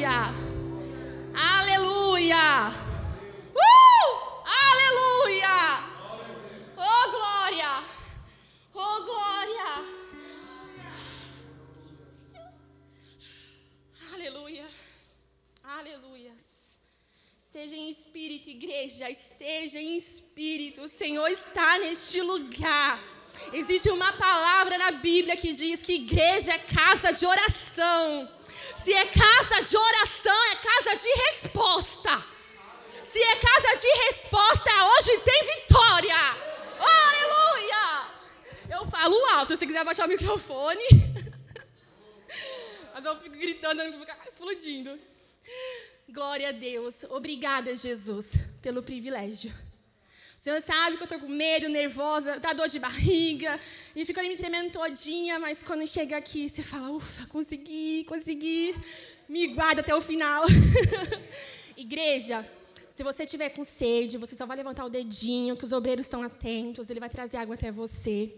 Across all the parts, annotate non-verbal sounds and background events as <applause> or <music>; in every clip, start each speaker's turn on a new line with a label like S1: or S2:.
S1: Aleluia! Aleluia! Uh! Aleluia! Oh, glória! Oh, glória! Aleluia! Aleluia! Esteja em espírito, igreja, esteja em espírito. O Senhor está neste lugar. Existe uma palavra na Bíblia que diz que igreja é casa de oração. Se é casa de oração, é casa de resposta. Se é casa de resposta, hoje tem vitória. Oh, aleluia! Eu falo alto, se quiser baixar o microfone. <laughs> Mas eu fico gritando, eu fico explodindo. Glória a Deus. Obrigada, Jesus, pelo privilégio. Senhor sabe que eu estou com medo, nervosa, dá dor de barriga, e fico ali me tremendo todinha, mas quando chega aqui, você fala, ufa, consegui, consegui, me guarda até o final. <laughs> Igreja, se você tiver com sede, você só vai levantar o dedinho, que os obreiros estão atentos, ele vai trazer água até você.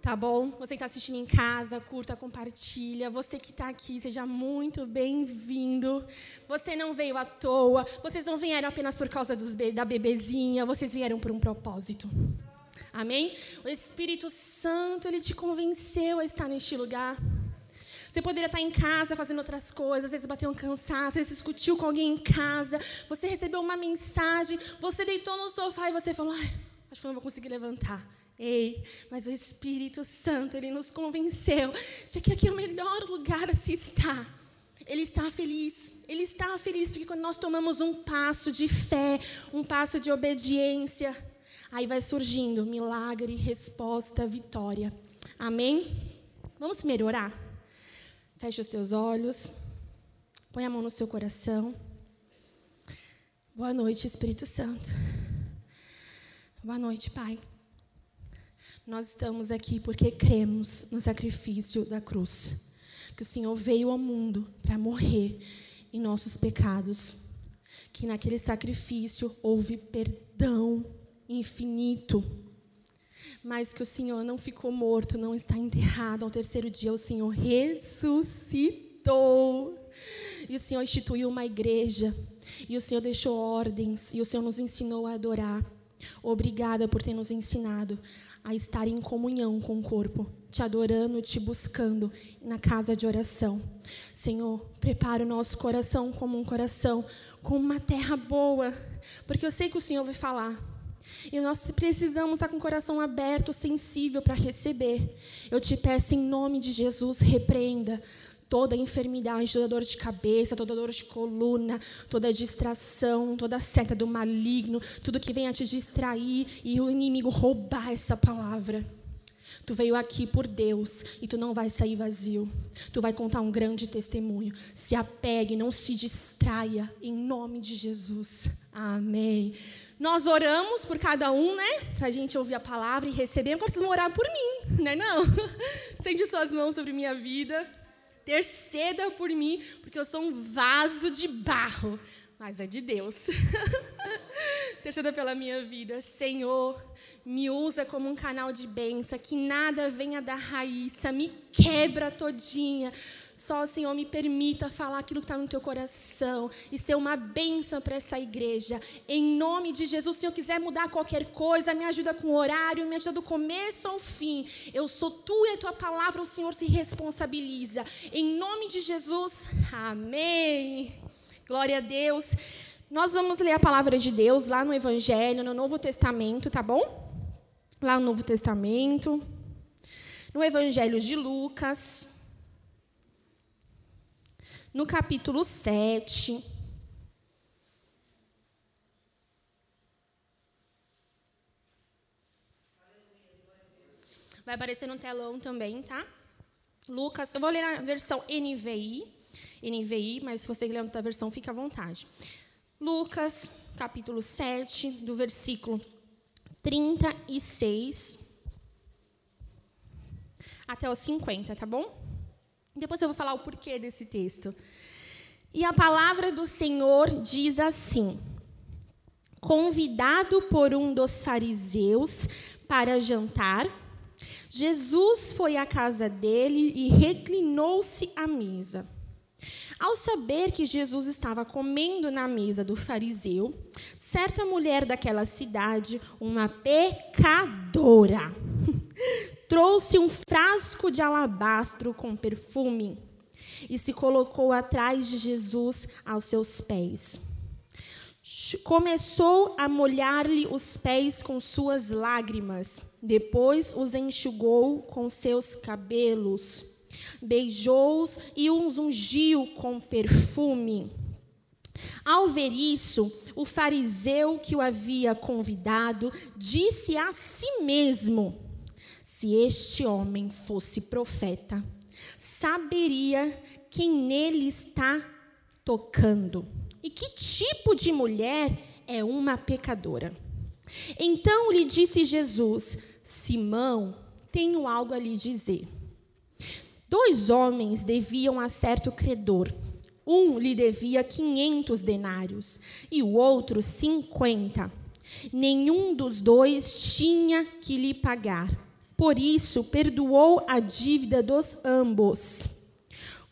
S1: Tá bom? Você que está assistindo em casa, curta, compartilha. Você que está aqui, seja muito bem-vindo. Você não veio à toa. Vocês não vieram apenas por causa dos, da bebezinha. Vocês vieram por um propósito. Amém? O Espírito Santo, ele te convenceu a estar neste lugar. Você poderia estar em casa fazendo outras coisas, às vezes bateu um cansaço, às vezes discutiu com alguém em casa, você recebeu uma mensagem, você deitou no sofá e você falou: acho que eu não vou conseguir levantar. Ei, mas o Espírito Santo, ele nos convenceu de que aqui é o melhor lugar a se estar. Ele está feliz, ele está feliz porque quando nós tomamos um passo de fé, um passo de obediência, aí vai surgindo milagre, resposta, vitória. Amém? Vamos primeiro orar? Feche os teus olhos, põe a mão no seu coração. Boa noite, Espírito Santo. Boa noite, Pai. Nós estamos aqui porque cremos no sacrifício da cruz. Que o Senhor veio ao mundo para morrer em nossos pecados. Que naquele sacrifício houve perdão infinito. Mas que o Senhor não ficou morto, não está enterrado. Ao terceiro dia, o Senhor ressuscitou. E o Senhor instituiu uma igreja. E o Senhor deixou ordens. E o Senhor nos ensinou a adorar. Obrigada por ter nos ensinado a estar em comunhão com o corpo, te adorando, te buscando na casa de oração. Senhor, prepara o nosso coração como um coração com uma terra boa, porque eu sei que o Senhor vai falar. E nós precisamos estar com o coração aberto, sensível para receber. Eu te peço em nome de Jesus, repreenda toda enfermidade, toda dor de cabeça, toda dor de coluna, toda distração, toda seta do maligno, tudo que venha te distrair e o inimigo roubar essa palavra. Tu veio aqui por Deus e tu não vai sair vazio. Tu vai contar um grande testemunho. Se apegue, não se distraia, em nome de Jesus. Amém. Nós oramos por cada um, né? Para a gente ouvir a palavra e receber. Agora vocês vão orar por mim, né? Não? <laughs> Estende suas mãos sobre minha vida. Interceda por mim, porque eu sou um vaso de barro, mas é de Deus. <laughs> Interceda pela minha vida. Senhor, me usa como um canal de bênção, que nada venha da raiz, me quebra todinha só, Senhor, me permita falar aquilo que está no teu coração e ser uma bênção para essa igreja. Em nome de Jesus, se Senhor quiser mudar qualquer coisa, me ajuda com o horário, me ajuda do começo ao fim. Eu sou tu e a tua palavra, o Senhor se responsabiliza. Em nome de Jesus, amém. Glória a Deus. Nós vamos ler a palavra de Deus lá no Evangelho, no Novo Testamento, tá bom? Lá no Novo Testamento. No Evangelho de Lucas no capítulo 7. Vai aparecer no telão também, tá? Lucas, eu vou ler a versão NVI, NVI, mas se você ler outra versão, fica à vontade. Lucas, capítulo 7, do versículo 36 até os 50, tá bom? Depois eu vou falar o porquê desse texto. E a palavra do Senhor diz assim: Convidado por um dos fariseus para jantar, Jesus foi à casa dele e reclinou-se à mesa. Ao saber que Jesus estava comendo na mesa do fariseu, certa mulher daquela cidade, uma pecadora, <laughs> trouxe um frasco de alabastro com perfume e se colocou atrás de Jesus aos seus pés. Começou a molhar-lhe os pés com suas lágrimas, depois os enxugou com seus cabelos beijou-os e os ungiu com perfume. Ao ver isso, o fariseu que o havia convidado disse a si mesmo: Se este homem fosse profeta, saberia quem nele está tocando e que tipo de mulher é uma pecadora. Então lhe disse Jesus: Simão, tenho algo a lhe dizer. Dois homens deviam a certo credor. Um lhe devia 500 denários e o outro 50. Nenhum dos dois tinha que lhe pagar. Por isso, perdoou a dívida dos ambos.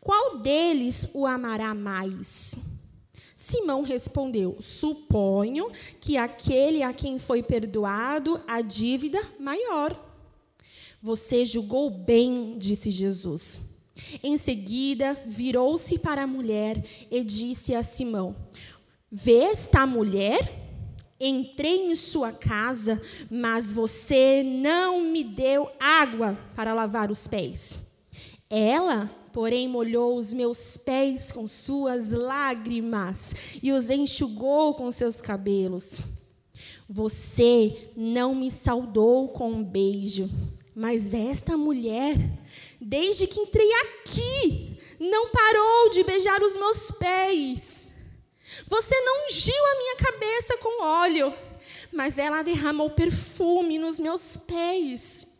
S1: Qual deles o amará mais? Simão respondeu: Suponho que aquele a quem foi perdoado a dívida maior. Você julgou bem, disse Jesus. Em seguida, virou-se para a mulher e disse a Simão: Vê esta mulher? Entrei em sua casa, mas você não me deu água para lavar os pés. Ela, porém, molhou os meus pés com suas lágrimas e os enxugou com seus cabelos. Você não me saudou com um beijo mas esta mulher, desde que entrei aqui, não parou de beijar os meus pés. Você não ungiu a minha cabeça com óleo, mas ela derramou perfume nos meus pés.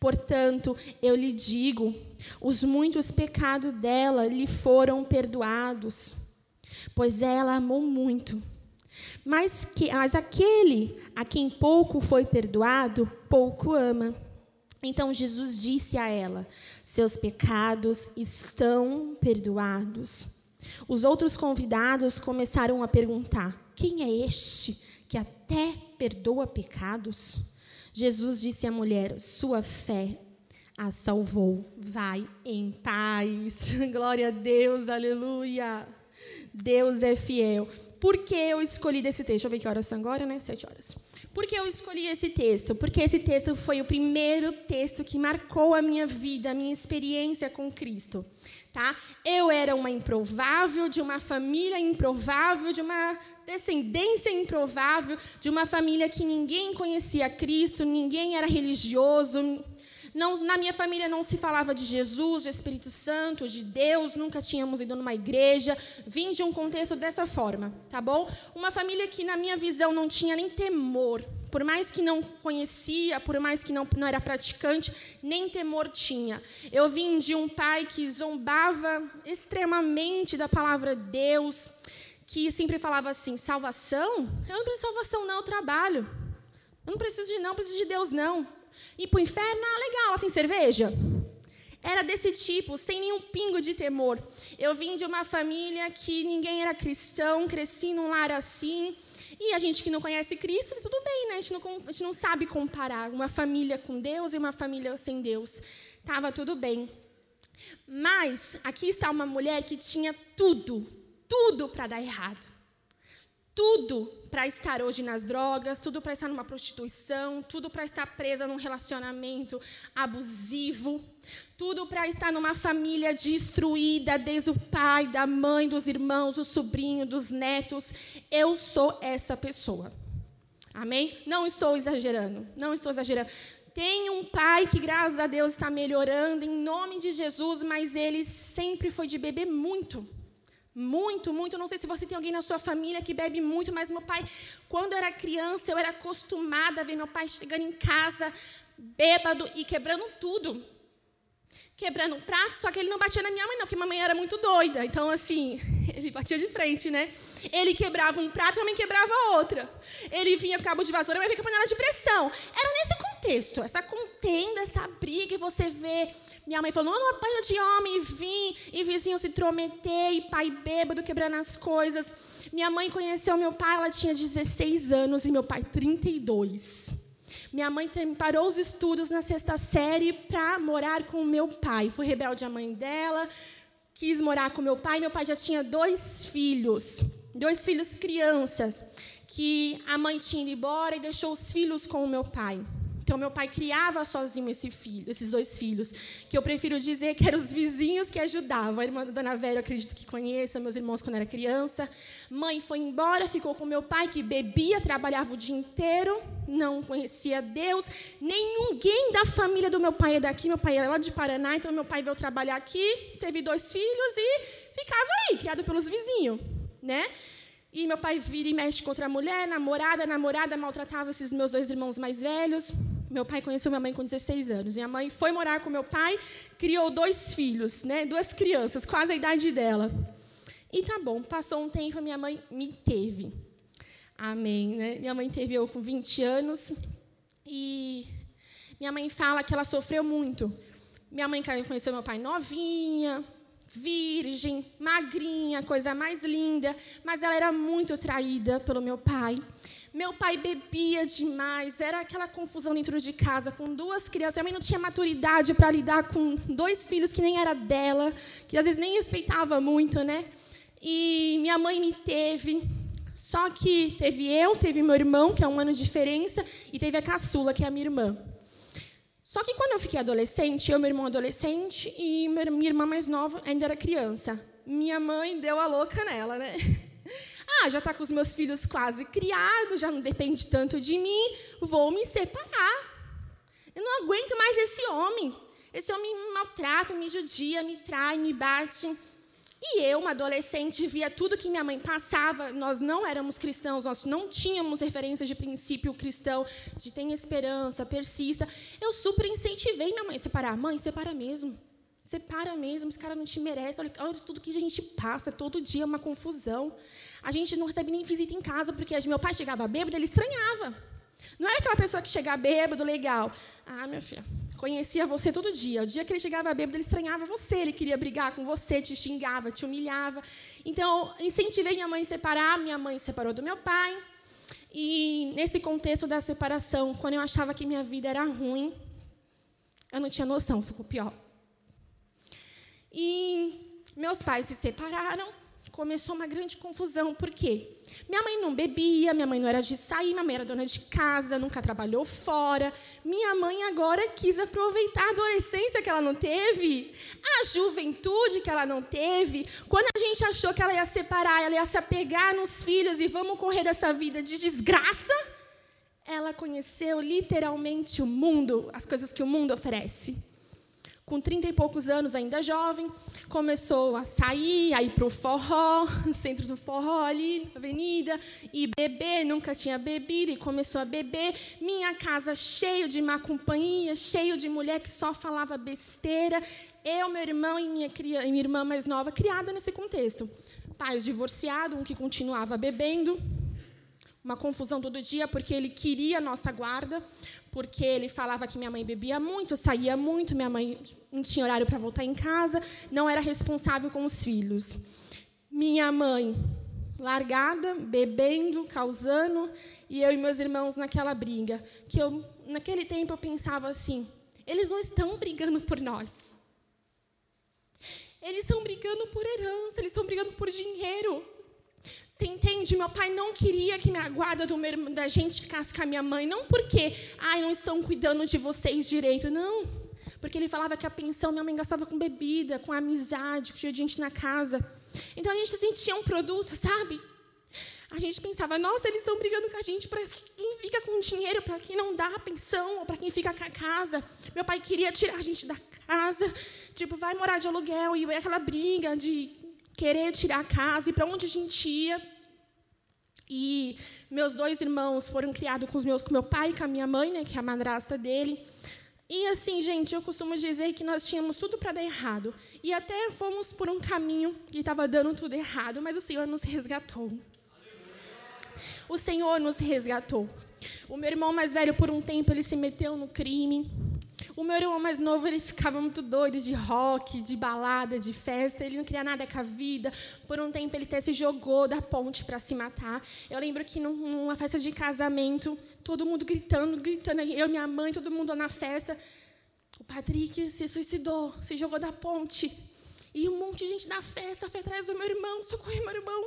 S1: Portanto, eu lhe digo: os muitos pecados dela lhe foram perdoados, pois ela amou muito. Mas, que, mas aquele a quem pouco foi perdoado, pouco ama. Então Jesus disse a ela: Seus pecados estão perdoados. Os outros convidados começaram a perguntar: Quem é este que até perdoa pecados? Jesus disse à mulher: Sua fé a salvou. Vai em paz. <laughs> Glória a Deus, aleluia. Deus é fiel. Por que eu escolhi desse texto? Deixa eu ver que horas são agora, né? Sete horas. Por que eu escolhi esse texto? Porque esse texto foi o primeiro texto que marcou a minha vida, a minha experiência com Cristo. Tá? Eu era uma improvável, de uma família improvável, de uma descendência improvável, de uma família que ninguém conhecia Cristo, ninguém era religioso, não, na minha família não se falava de Jesus, de Espírito Santo, de Deus, nunca tínhamos ido numa igreja. Vim de um contexto dessa forma, tá bom? Uma família que, na minha visão, não tinha nem temor. Por mais que não conhecia, por mais que não, não era praticante, nem temor tinha. Eu vim de um pai que zombava extremamente da palavra Deus, que sempre falava assim: salvação? Eu não preciso de salvação, não, eu trabalho. Eu não preciso de não, não preciso de Deus, não. Ir para o inferno, ah, legal, ela tem cerveja? Era desse tipo, sem nenhum pingo de temor. Eu vim de uma família que ninguém era cristão, cresci num lar assim. E a gente que não conhece Cristo, tudo bem, né? A gente, não, a gente não sabe comparar uma família com Deus e uma família sem Deus. Tava tudo bem. Mas aqui está uma mulher que tinha tudo, tudo para dar errado. Tudo para estar hoje nas drogas, tudo para estar numa prostituição, tudo para estar presa num relacionamento abusivo, tudo para estar numa família destruída, desde o pai, da mãe, dos irmãos, do sobrinho, dos netos. Eu sou essa pessoa. Amém? Não estou exagerando, não estou exagerando. Tem um pai que, graças a Deus, está melhorando em nome de Jesus, mas ele sempre foi de beber muito. Muito, muito. Não sei se você tem alguém na sua família que bebe muito, mas meu pai, quando eu era criança, eu era acostumada a ver meu pai chegando em casa bêbado e quebrando tudo. Quebrando um prato, só que ele não batia na minha mãe, não, porque mamãe era muito doida. Então, assim, <laughs> ele batia de frente, né? Ele quebrava um prato, minha mãe quebrava outra. Ele vinha com cabo de vassoura, mãe vinha com panela de pressão. Era nesse contexto, essa contenda, essa briga, e você vê Minha mãe falou: não, não apanha de homem, vim, e vizinho se intrometer, e pai bêbado quebrando as coisas. Minha mãe conheceu meu pai, ela tinha 16 anos, e meu pai 32. Minha mãe parou os estudos na sexta série para morar com meu pai. Foi rebelde a mãe dela, quis morar com meu pai. Meu pai já tinha dois filhos, dois filhos crianças, que a mãe tinha ido embora e deixou os filhos com o meu pai. Então, meu pai criava sozinho esse filho, esses dois filhos, que eu prefiro dizer que eram os vizinhos que ajudavam. A irmã da Dona Vera, eu acredito que conheça, meus irmãos quando era criança. Mãe foi embora, ficou com meu pai, que bebia, trabalhava o dia inteiro, não conhecia Deus. Nem ninguém da família do meu pai é daqui. Meu pai era lá de Paraná, então meu pai veio trabalhar aqui, teve dois filhos e ficava aí, criado pelos vizinhos, né? E meu pai vira e mexe contra a mulher, namorada, namorada maltratava esses meus dois irmãos mais velhos. Meu pai conheceu minha mãe com 16 anos. Minha mãe foi morar com meu pai, criou dois filhos, né? duas crianças, quase a idade dela. E tá bom, passou um tempo, minha mãe me teve. Amém. Né? Minha mãe teve eu com 20 anos. E minha mãe fala que ela sofreu muito. Minha mãe conheceu meu pai novinha, virgem, magrinha, coisa mais linda, mas ela era muito traída pelo meu pai. Meu pai bebia demais, era aquela confusão dentro de casa com duas crianças. Minha mãe não tinha maturidade para lidar com dois filhos que nem era dela, que às vezes nem respeitava muito, né? E minha mãe me teve. Só que teve eu, teve meu irmão, que é um ano de diferença, e teve a caçula, que é a minha irmã. Só que quando eu fiquei adolescente, eu, meu irmão adolescente, e minha irmã mais nova ainda era criança. Minha mãe deu a louca nela, né? <laughs> Ah, já está com os meus filhos quase criados, já não depende tanto de mim, vou me separar. Eu não aguento mais esse homem. Esse homem me maltrata, me judia, me trai, me bate. E eu, uma adolescente, via tudo que minha mãe passava. Nós não éramos cristãos, nós não tínhamos referências de princípio cristão, de tem esperança, persista. Eu super incentivei minha mãe a separar. Mãe, separa mesmo. Separa mesmo, esse cara não te merece. Olha, olha tudo que a gente passa, todo dia é uma confusão. A gente não recebe nem visita em casa, porque meu pai chegava bêbado, ele estranhava. Não era aquela pessoa que chegava bêbado, legal. Ah, minha filha, conhecia você todo dia. O dia que ele chegava bêbado, ele estranhava você, ele queria brigar com você, te xingava, te humilhava. Então, incentivei minha mãe a separar, minha mãe se separou do meu pai. E nesse contexto da separação, quando eu achava que minha vida era ruim, eu não tinha noção, ficou pior. E meus pais se separaram, começou uma grande confusão. Por quê? Minha mãe não bebia, minha mãe não era de sair, minha mãe era dona de casa, nunca trabalhou fora. Minha mãe agora quis aproveitar a adolescência que ela não teve, a juventude que ela não teve. Quando a gente achou que ela ia separar, ela ia se apegar nos filhos e vamos correr dessa vida de desgraça, ela conheceu literalmente o mundo, as coisas que o mundo oferece com 30 e poucos anos, ainda jovem, começou a sair, a ir para o forró, <laughs> centro do forró ali, avenida, e beber, nunca tinha bebido, e começou a beber. Minha casa cheio de má companhia, cheio de mulher que só falava besteira. Eu, meu irmão e minha, e minha irmã mais nova, criada nesse contexto. Pais divorciados, um que continuava bebendo, uma confusão todo dia, porque ele queria a nossa guarda, porque ele falava que minha mãe bebia muito, saía muito, minha mãe não tinha horário para voltar em casa, não era responsável com os filhos. Minha mãe largada, bebendo, causando, e eu e meus irmãos naquela briga, que eu naquele tempo eu pensava assim: eles não estão brigando por nós. Eles estão brigando por herança, eles estão brigando por dinheiro. Você entende? Meu pai não queria que a guarda meu, da gente ficasse com a minha mãe. Não porque, ai, não estão cuidando de vocês direito. Não. Porque ele falava que a pensão minha mãe gastava com bebida, com amizade, tinha gente na casa. Então a gente sentia um produto, sabe? A gente pensava, nossa, eles estão brigando com a gente para quem fica com dinheiro, para quem não dá a pensão, ou para quem fica com a casa. Meu pai queria tirar a gente da casa, tipo, vai morar de aluguel, e aquela briga de querer tirar a casa e para onde a gente ia. E meus dois irmãos foram criados com, os meus, com meu pai e com a minha mãe, né, que é a madrasta dele. E assim, gente, eu costumo dizer que nós tínhamos tudo para dar errado. E até fomos por um caminho que estava dando tudo errado, mas o Senhor nos resgatou. O Senhor nos resgatou. O meu irmão mais velho, por um tempo, ele se meteu no crime. O meu irmão mais novo, ele ficava muito doido de rock, de balada, de festa. Ele não queria nada com a vida. Por um tempo, ele até se jogou da ponte para se matar. Eu lembro que numa festa de casamento, todo mundo gritando, gritando. Eu, minha mãe, todo mundo na festa. O Patrick se suicidou, se jogou da ponte. E um monte de gente na festa foi atrás do meu irmão, socorre meu irmão.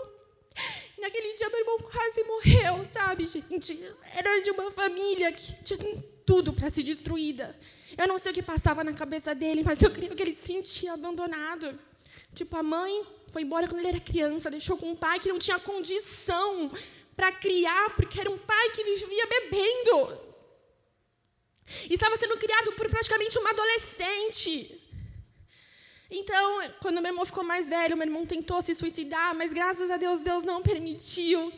S1: Naquele dia, meu irmão quase morreu, sabe, gente? Era de uma família que tinha tudo para ser destruída. Eu não sei o que passava na cabeça dele, mas eu creio que ele se sentia abandonado. Tipo, a mãe foi embora quando ele era criança, deixou com um pai que não tinha condição para criar, porque era um pai que vivia bebendo. E estava sendo criado por praticamente uma adolescente. Então, quando meu irmão ficou mais velho, meu irmão tentou se suicidar, mas graças a Deus, Deus não permitiu.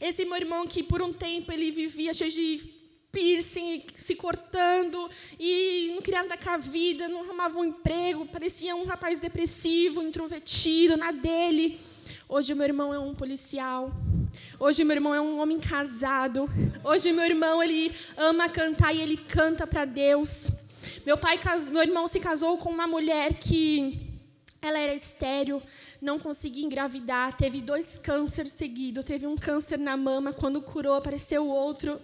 S1: Esse meu irmão que por um tempo ele vivia cheio de piercing, se cortando e não queria andar com a vida, não arrumava um emprego, parecia um rapaz depressivo, introvertido, na dele. Hoje meu irmão é um policial. Hoje meu irmão é um homem casado. Hoje meu irmão ele ama cantar e ele canta para Deus. Meu pai, meu irmão se casou com uma mulher que ela era estéril, não conseguia engravidar, teve dois cânceres seguidos, teve um câncer na mama, quando curou apareceu outro.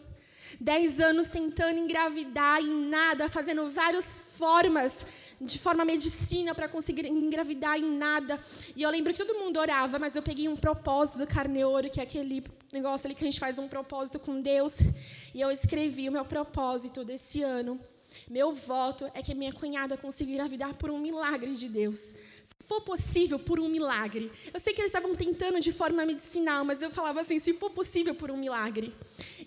S1: Dez anos tentando engravidar e nada, fazendo várias formas, de forma medicina para conseguir engravidar em nada. E eu lembro que todo mundo orava, mas eu peguei um propósito do carneiro, que é aquele negócio ali que a gente faz um propósito com Deus. E eu escrevi o meu propósito desse ano. Meu voto é que minha cunhada consiga engravidar por um milagre de Deus. Se for possível, por um milagre. Eu sei que eles estavam tentando de forma medicinal, mas eu falava assim: se for possível, por um milagre.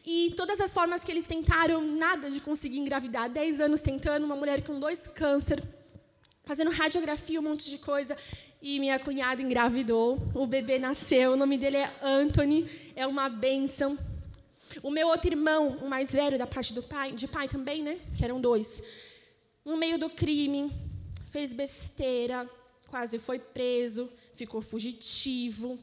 S1: E todas as formas que eles tentaram, nada de conseguir engravidar. Dez anos tentando, uma mulher com dois câncer, fazendo radiografia, um monte de coisa. E minha cunhada engravidou, o bebê nasceu, o nome dele é Anthony, é uma bênção. O meu outro irmão, o mais velho da parte do pai, de pai também, né? Que eram dois. No meio do crime, fez besteira, quase foi preso, ficou fugitivo.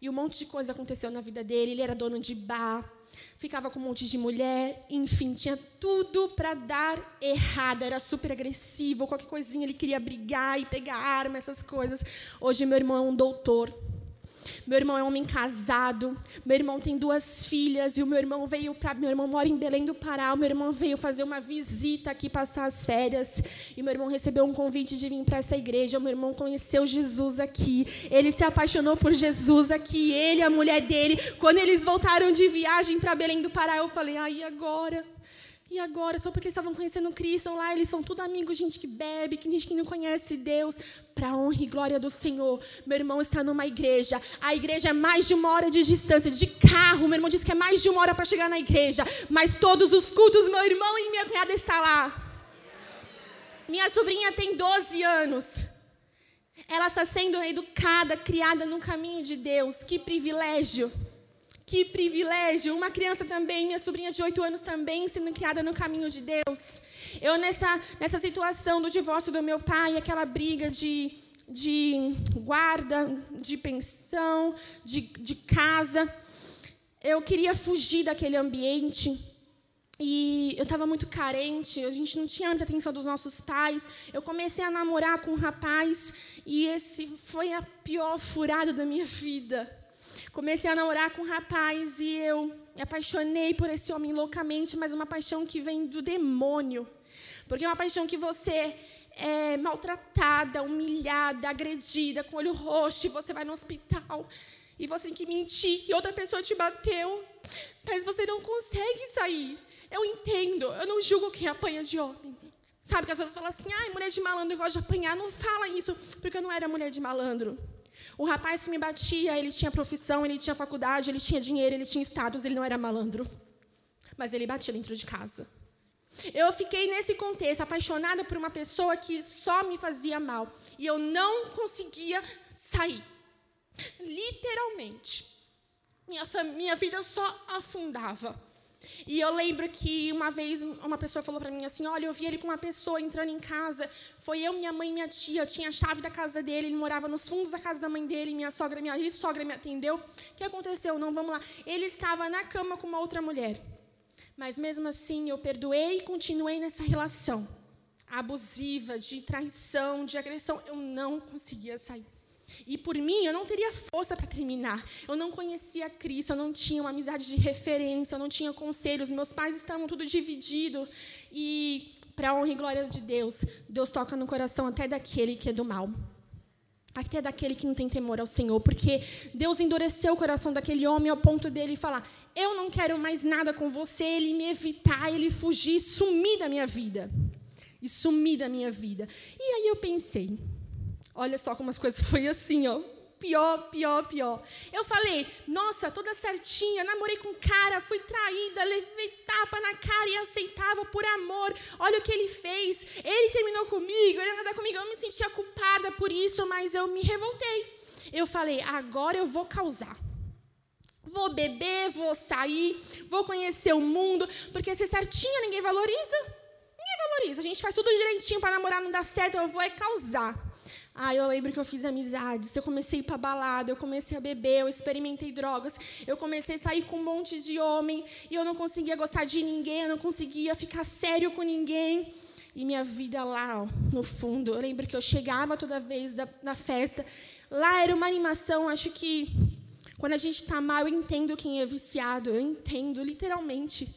S1: E um monte de coisa aconteceu na vida dele. Ele era dono de bar, ficava com um monte de mulher, enfim, tinha tudo para dar errado, era super agressivo, qualquer coisinha ele queria brigar e pegar arma, essas coisas. Hoje meu irmão é um doutor. Meu irmão é um homem casado. Meu irmão tem duas filhas e o meu irmão veio para meu irmão mora em Belém do Pará. O meu irmão veio fazer uma visita aqui passar as férias e meu irmão recebeu um convite de vir para essa igreja. O meu irmão conheceu Jesus aqui. Ele se apaixonou por Jesus aqui. Ele, a mulher dele. Quando eles voltaram de viagem para Belém do Pará, eu falei: "Aí agora?" E agora, só porque eles estavam conhecendo Cristo lá, eles são tudo amigos, gente que bebe, que gente que não conhece Deus, para honra e glória do Senhor. Meu irmão está numa igreja, a igreja é mais de uma hora de distância, de carro. Meu irmão disse que é mais de uma hora para chegar na igreja, mas todos os cultos, meu irmão e minha cunhada está lá. Minha sobrinha tem 12 anos. Ela está sendo educada, criada no caminho de Deus. Que privilégio. Que privilégio! Uma criança também, minha sobrinha de oito anos também, sendo criada no caminho de Deus. Eu, nessa, nessa situação do divórcio do meu pai, aquela briga de, de guarda, de pensão, de, de casa, eu queria fugir daquele ambiente. E eu estava muito carente, a gente não tinha muita atenção dos nossos pais. Eu comecei a namorar com um rapaz e esse foi a pior furada da minha vida. Comecei a namorar com um rapaz e eu me apaixonei por esse homem loucamente, mas uma paixão que vem do demônio. Porque é uma paixão que você é maltratada, humilhada, agredida, com olho roxo, e você vai no hospital e você tem que mentir que outra pessoa te bateu, mas você não consegue sair. Eu entendo, eu não julgo quem apanha de homem. Sabe que as pessoas falam assim, ai, mulher de malandro gosta de apanhar. Não fala isso, porque eu não era mulher de malandro. O rapaz que me batia, ele tinha profissão, ele tinha faculdade, ele tinha dinheiro, ele tinha status, ele não era malandro. Mas ele batia dentro de casa. Eu fiquei nesse contexto, apaixonada por uma pessoa que só me fazia mal. E eu não conseguia sair. Literalmente. Minha, minha vida só afundava. E eu lembro que uma vez uma pessoa falou para mim assim: Olha, eu vi ele com uma pessoa entrando em casa. Foi eu, minha mãe e minha tia. Eu tinha a chave da casa dele. Ele morava nos fundos da casa da mãe dele. Minha sogra, minha sogra me atendeu. O que aconteceu? Não, vamos lá. Ele estava na cama com uma outra mulher. Mas mesmo assim, eu perdoei e continuei nessa relação. abusiva, de traição, de agressão. Eu não conseguia sair. E por mim, eu não teria força para terminar. Eu não conhecia Cristo, eu não tinha uma amizade de referência, eu não tinha conselhos. Meus pais estavam tudo dividido. E, para a honra e glória de Deus, Deus toca no coração até daquele que é do mal. Até daquele que não tem temor ao Senhor. Porque Deus endureceu o coração daquele homem ao ponto dele falar: Eu não quero mais nada com você. Ele me evitar, ele fugir, sumir da minha vida. E sumir da minha vida. E aí eu pensei Olha só como as coisas foi assim, ó. Pior, pior, pior. Eu falei, nossa, toda certinha, namorei com cara, fui traída, levei tapa na cara e aceitava por amor. Olha o que ele fez. Ele terminou comigo, ele nada comigo. Eu me sentia culpada por isso, mas eu me revoltei. Eu falei, agora eu vou causar. Vou beber, vou sair, vou conhecer o mundo, porque ser certinha ninguém valoriza. Ninguém valoriza. A gente faz tudo direitinho para namorar não dar certo, eu vou é causar. Ah, eu lembro que eu fiz amizades, eu comecei para balada, eu comecei a beber, eu experimentei drogas, eu comecei a sair com um monte de homem e eu não conseguia gostar de ninguém, eu não conseguia ficar sério com ninguém. E minha vida lá, ó, no fundo, eu lembro que eu chegava toda vez da, da festa, lá era uma animação, acho que quando a gente está mal, eu entendo quem é viciado, eu entendo literalmente.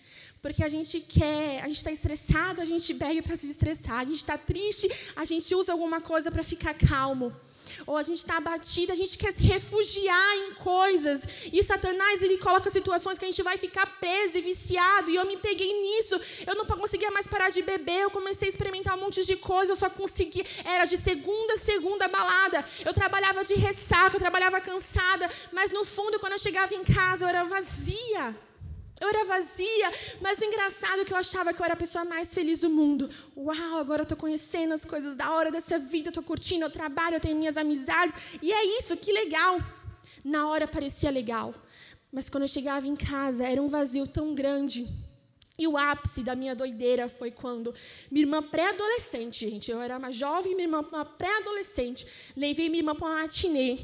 S1: Porque a gente quer, a gente está estressado, a gente bebe para se estressar. A gente está triste, a gente usa alguma coisa para ficar calmo. Ou a gente está abatido, a gente quer se refugiar em coisas. E Satanás, ele coloca situações que a gente vai ficar preso e viciado. E eu me peguei nisso. Eu não conseguia mais parar de beber. Eu comecei a experimentar um monte de coisas. Eu só conseguia. Era de segunda a segunda balada. Eu trabalhava de ressaca, eu trabalhava cansada. Mas no fundo, quando eu chegava em casa, eu era vazia. Eu era vazia, mas o engraçado é que eu achava que eu era a pessoa mais feliz do mundo. Uau, agora eu estou conhecendo as coisas da hora dessa vida, eu estou curtindo, eu trabalho, eu tenho minhas amizades. E é isso, que legal. Na hora parecia legal. Mas quando eu chegava em casa, era um vazio tão grande. E o ápice da minha doideira foi quando minha irmã pré-adolescente, gente, eu era uma jovem, minha irmã uma pré-adolescente, levei minha irmã para uma matinê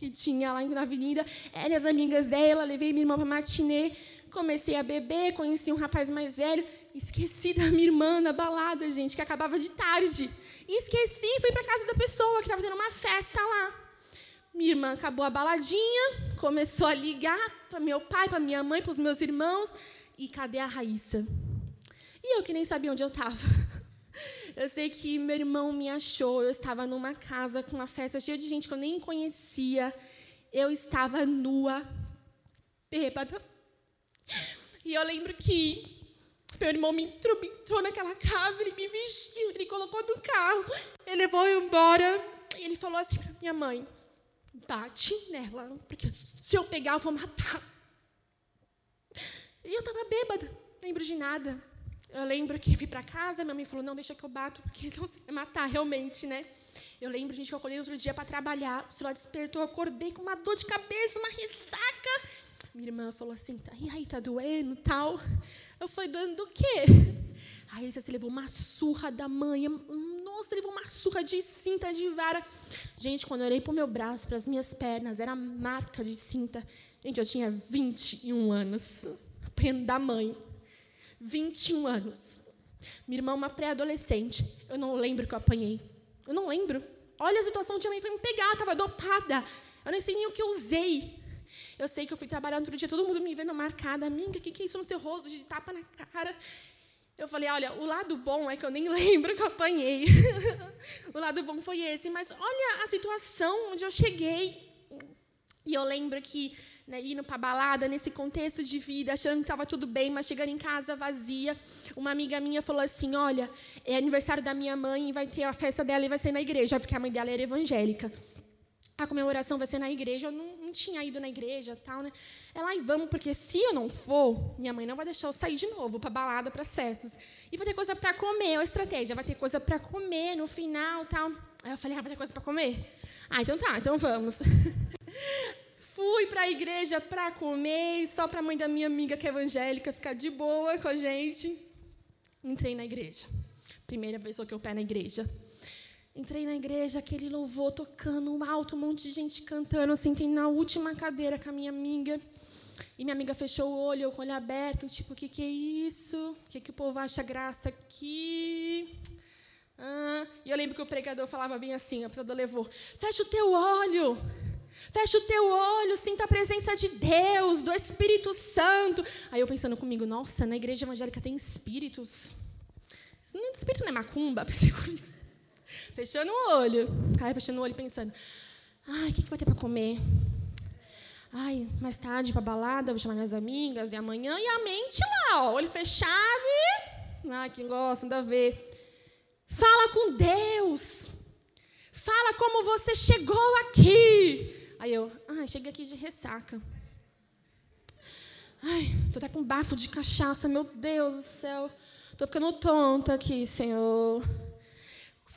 S1: que tinha lá na avenida, eram as amigas dela, levei minha irmã para uma matinê, Comecei a beber, conheci um rapaz mais velho, esqueci da minha irmã na balada, gente, que acabava de tarde. E esqueci, fui para casa da pessoa que estava tendo uma festa lá. Minha irmã acabou a baladinha, começou a ligar para meu pai, para minha mãe, para os meus irmãos. E cadê a Raíssa? E eu que nem sabia onde eu estava. <laughs> Eu sei que meu irmão me achou. Eu estava numa casa com uma festa cheia de gente que eu nem conhecia. Eu estava nua, bêbada, e eu lembro que meu irmão me entrou, entrou naquela casa, ele me vestiu, ele colocou no carro, ele levou eu embora. E ele falou assim para minha mãe: bate nela, porque se eu pegar, eu vou matar. E eu estava bêbada, não lembro de nada. Eu lembro que fui para casa, minha mãe falou: não, deixa que eu bato, porque <laughs> não sei matar realmente, né? Eu lembro, gente, que eu acordei outro dia para trabalhar. O celular despertou, eu acordei com uma dor de cabeça, uma ressaca. Minha irmã falou assim, tá, e aí, tá doendo tal? Eu falei, doendo do quê? Aí você levou uma surra da mãe. Nossa, levou uma surra de cinta, de vara. Gente, quando eu olhei para o meu braço, para as minhas pernas, era marca de cinta. Gente, eu tinha 21 anos. Apanhando da mãe. 21 anos. Minha irmã, uma pré-adolescente. Eu não lembro que eu apanhei. Eu não lembro. Olha a situação de mãe foi me pegar, estava dopada. Eu nem sei nem o que eu usei. Eu sei que eu fui trabalhar outro dia, todo mundo me vendo marcada. Amiga, o que, que é isso no seu rosto? De tapa na cara. Eu falei, olha, o lado bom é que eu nem <laughs> lembro que eu apanhei. <laughs> o lado bom foi esse. Mas olha a situação onde eu cheguei. E eu lembro que né, indo para balada, nesse contexto de vida, achando que estava tudo bem, mas chegando em casa vazia, uma amiga minha falou assim: Olha, é aniversário da minha mãe e vai ter a festa dela e vai ser na igreja, porque a mãe dela era evangélica a comemoração vai ser na igreja. Eu não, não tinha ido na igreja tal, né? Ela, e vamos, porque se eu não for, minha mãe não vai deixar eu sair de novo para balada, para as festas. E vai ter coisa para comer, a estratégia, vai ter coisa para comer no final tal. Aí eu falei, ah, vai ter coisa para comer? Ah, então tá, então vamos. <laughs> Fui para a igreja para comer, só para a mãe da minha amiga que é evangélica ficar de boa com a gente. Entrei na igreja. Primeira vez que eu pé na igreja. Entrei na igreja, aquele louvor tocando um alto, um monte de gente cantando. Eu sentei na última cadeira com a minha amiga. E minha amiga fechou o olho, eu com o olho aberto, tipo, o que, que é isso? O que, que o povo acha graça aqui? Ah, e eu lembro que o pregador falava bem assim, a pessoa levou: fecha o teu olho, fecha o teu olho, sinta a presença de Deus, do Espírito Santo. Aí eu pensando comigo: nossa, na igreja evangélica tem espíritos. Espírito não é macumba, <laughs> pensei comigo. Fechando o olho. Aí fechando o olho pensando: ai, o que, que vai ter para comer? Ai, mais tarde para balada, vou chamar minhas amigas, e amanhã, e a mente lá, ó, olho fechado e. Ai, quem gosta, nada a ver. Fala com Deus. Fala como você chegou aqui. Aí eu, ai, cheguei aqui de ressaca. Ai, tô até com bafo de cachaça, meu Deus do céu. Tô ficando tonta aqui, Senhor.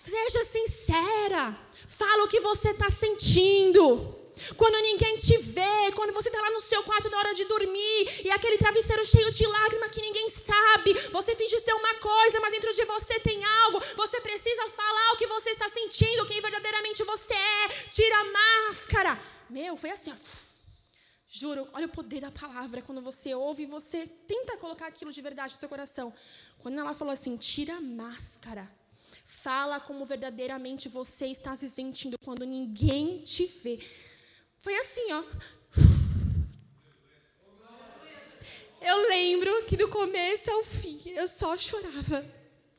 S1: Seja sincera. Fala o que você está sentindo. Quando ninguém te vê, quando você está lá no seu quarto na hora de dormir e aquele travesseiro cheio de lágrimas que ninguém sabe, você finge ser uma coisa, mas dentro de você tem algo. Você precisa falar o que você está sentindo, quem verdadeiramente você é. Tira a máscara. Meu, foi assim, ó. Juro, olha o poder da palavra. Quando você ouve, você tenta colocar aquilo de verdade no seu coração. Quando ela falou assim, tira a máscara. Fala como verdadeiramente você está se sentindo quando ninguém te vê. Foi assim, ó. Eu lembro que do começo ao fim eu só chorava.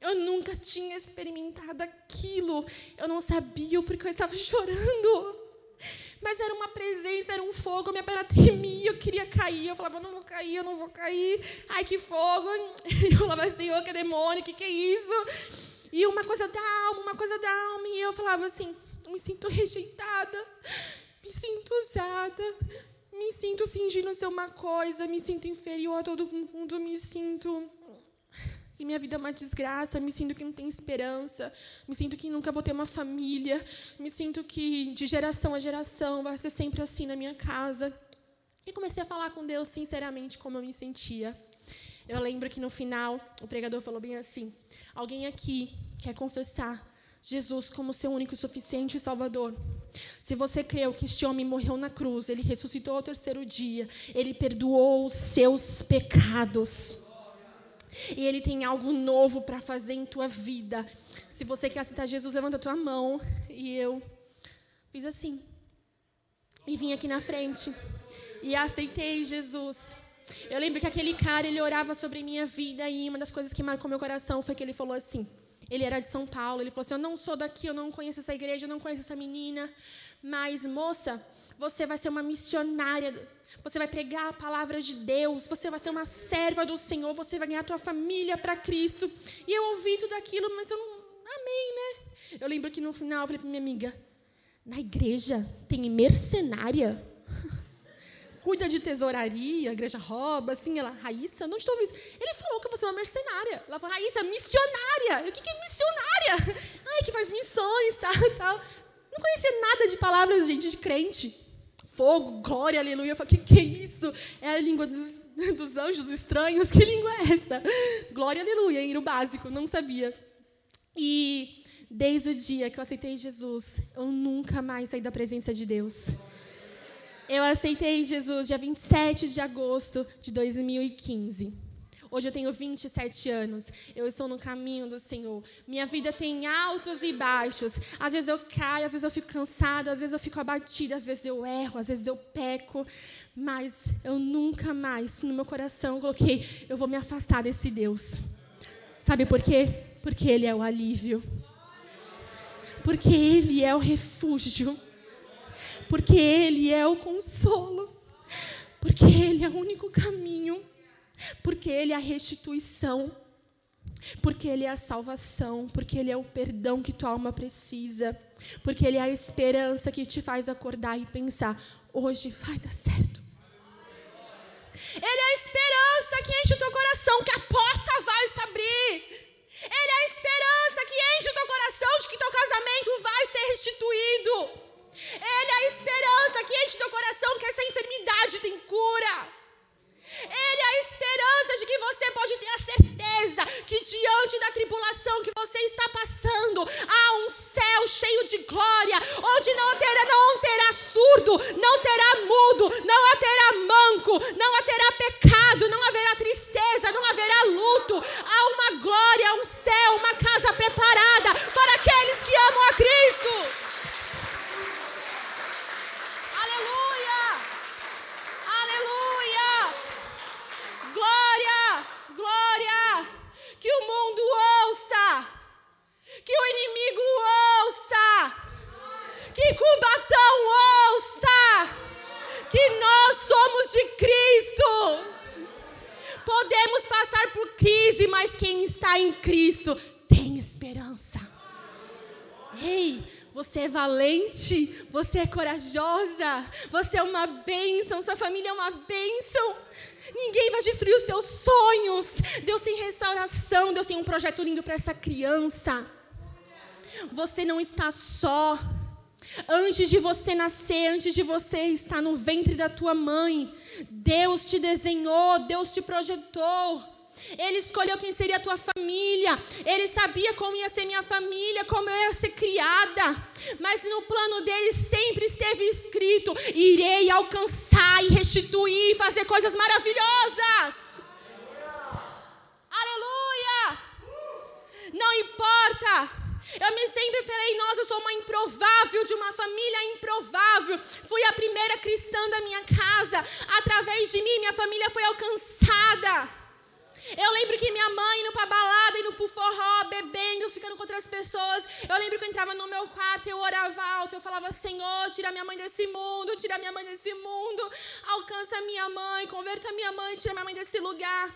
S1: Eu nunca tinha experimentado aquilo. Eu não sabia o porquê eu estava chorando. Mas era uma presença, era um fogo, minha perna tremia, eu queria cair. Eu falava, eu não vou cair, eu não vou cair. Ai, que fogo. <laughs> Eu falava, Senhor, que demônio, que que é isso? E uma coisa da alma, uma coisa da alma. E eu falava assim, me sinto rejeitada me sinto usada, me sinto fingindo ser uma coisa, me sinto inferior a todo mundo, me sinto que minha vida é uma desgraça, me sinto que não tem esperança, me sinto que nunca vou ter uma família, me sinto que de geração a geração vai ser sempre assim na minha casa. E comecei a falar com Deus sinceramente como eu me sentia. Eu lembro que no final o pregador falou bem assim: alguém aqui quer confessar Jesus como seu único e suficiente Salvador. Se você creu que este homem morreu na cruz, ele ressuscitou ao terceiro dia, ele perdoou os seus pecados. E ele tem algo novo para fazer em tua vida. Se você quer aceitar Jesus, levanta a tua mão. E eu fiz assim. E vim aqui na frente. E aceitei Jesus. Eu lembro que aquele cara, ele orava sobre minha vida. E uma das coisas que marcou meu coração foi que ele falou assim: ele era de São Paulo. Ele falou assim: Eu não sou daqui, eu não conheço essa igreja, eu não conheço essa menina. Mas, moça, você vai ser uma missionária. Você vai pregar a palavra de Deus. Você vai ser uma serva do Senhor. Você vai ganhar a tua família para Cristo. E eu ouvi tudo aquilo, mas eu não. Amém, né? Eu lembro que no final eu falei para minha amiga: Na igreja tem mercenária? Cuida de tesouraria, a igreja rouba, assim, ela, Raíssa, não estou vendo. Ele falou que você é uma mercenária. Ela falou, Raíssa, missionária. o que, que é missionária? <laughs> Ai, que faz missões, <laughs> tal, tal. Não conhecia nada de palavras, gente, de crente. Fogo, glória, aleluia. Eu falei, o que, que é isso? É a língua dos, <laughs> dos anjos estranhos? Que língua é essa? Glória, aleluia, era o básico, não sabia. E desde o dia que eu aceitei Jesus, eu nunca mais saí da presença de Deus. Eu aceitei Jesus dia 27 de agosto de 2015. Hoje eu tenho 27 anos. Eu estou no caminho do Senhor. Minha vida tem altos e baixos. Às vezes eu caio, às vezes eu fico cansada, às vezes eu fico abatida, às vezes eu erro, às vezes eu peco. Mas eu nunca mais, no meu coração, coloquei: eu vou me afastar desse Deus. Sabe por quê? Porque Ele é o alívio. Porque Ele é o refúgio porque Ele é o consolo, porque Ele é o único caminho, porque Ele é a restituição, porque Ele é a salvação, porque Ele é o perdão que tua alma precisa, porque Ele é a esperança que te faz acordar e pensar: hoje vai dar certo. Ele é a esperança que enche o teu coração, que a porta vai se abrir. Ele é a esperança que enche o teu coração de que teu casamento vai ser restituído. Ele é a esperança que enche teu coração que essa enfermidade tem cura. Ele é a esperança de que você pode ter a certeza que diante da tribulação que você está passando, há um céu cheio de glória, onde não terá, não terá surdo, não terá mudo, não haverá manco, não haverá pecado, não haverá tristeza, não haverá luto. Há uma glória, um céu, uma casa preparada glória. Que o mundo ouça. Que o inimigo ouça. Que Cubatão ouça. Que nós somos de Cristo. Podemos passar por crise, mas quem está em Cristo tem esperança. Ei, você é valente, você é corajosa, você é uma bênção, sua família é uma bênção. Ninguém vai destruir os teus sonhos. Deus tem restauração, Deus tem um projeto lindo para essa criança. Você não está só. Antes de você nascer, antes de você estar no ventre da tua mãe, Deus te desenhou, Deus te projetou. Ele escolheu quem seria a tua família. Ele sabia como ia ser minha família, como eu ia ser criada. Mas no plano dele sempre esteve escrito: irei alcançar e restituir e fazer coisas maravilhosas. Aleluia! Não importa eu me sempre falei, nossa, eu sou uma improvável, de uma família improvável. Fui a primeira cristã da minha casa. Através de mim, minha família foi alcançada. Eu lembro que minha mãe indo pra balada, indo pro forró, bebendo, ficando com outras pessoas. Eu lembro que eu entrava no meu quarto, eu orava alto, eu falava, Senhor, tira minha mãe desse mundo, tira minha mãe desse mundo, alcança minha mãe, converta minha mãe, tira minha mãe desse lugar.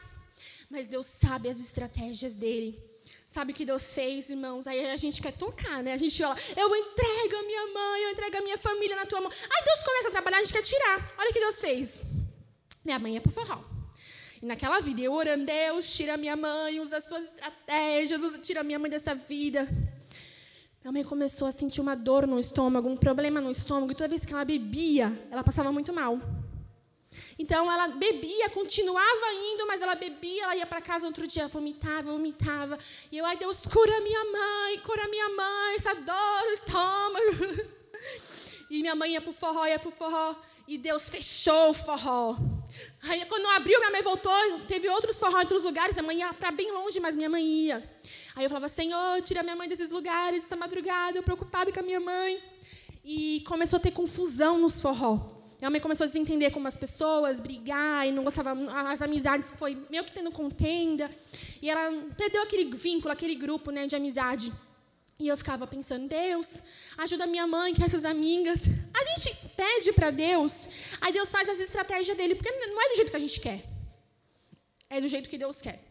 S1: Mas Deus sabe as estratégias dele. Sabe o que Deus fez, irmãos? Aí a gente quer tocar, né? A gente fala, eu entrego a minha mãe, eu entrego a minha família na tua mão. Aí Deus começa a trabalhar, a gente quer tirar. Olha o que Deus fez. Minha mãe é pro forró. E naquela vida, eu orando, Deus, tira minha mãe, usa as suas estratégias, usa, tira minha mãe dessa vida. Minha mãe começou a sentir uma dor no estômago, um problema no estômago, e toda vez que ela bebia, ela passava muito mal. Então ela bebia, continuava indo, mas ela bebia, ela ia para casa outro dia, vomitava, vomitava. E eu, ai Deus, cura minha mãe, cura minha mãe, essa dor no estômago. <laughs> E minha mãe ia pro forró, ia pro forró. E Deus fechou o forró. Aí quando abriu, minha mãe voltou, teve outros forró em outros lugares, a mãe ia para bem longe, mas minha mãe ia. Aí eu falava, Senhor, tira minha mãe desses lugares, essa madrugada, eu preocupada com a minha mãe. E começou a ter confusão nos forró. Minha mãe começou a desentender com as pessoas, brigar, e não gostava, as amizades foi meio que tendo contenda. E ela perdeu aquele vínculo, aquele grupo né, de amizade. E eu ficava pensando, Deus, ajuda minha mãe, que essas amigas. A gente pede para Deus, aí Deus faz as estratégias dele, porque não é do jeito que a gente quer. É do jeito que Deus quer.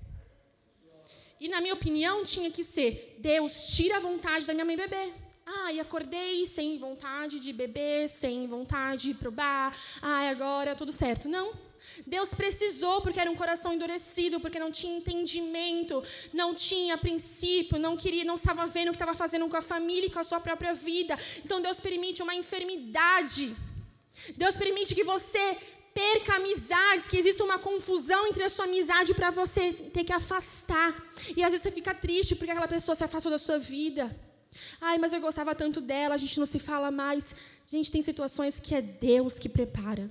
S1: E na minha opinião, tinha que ser: Deus, tira a vontade da minha mãe beber. Ah, e acordei sem vontade de beber, sem vontade de probar. Ah, agora tudo certo. Não. Deus precisou porque era um coração endurecido, porque não tinha entendimento, não tinha princípio, não queria, não estava vendo o que estava fazendo com a família e com a sua própria vida. Então Deus permite uma enfermidade. Deus permite que você perca amizades, que exista uma confusão entre a sua amizade para você ter que afastar. E às vezes você fica triste porque aquela pessoa se afastou da sua vida. Ai, mas eu gostava tanto dela, a gente não se fala mais. Gente, tem situações que é Deus que prepara.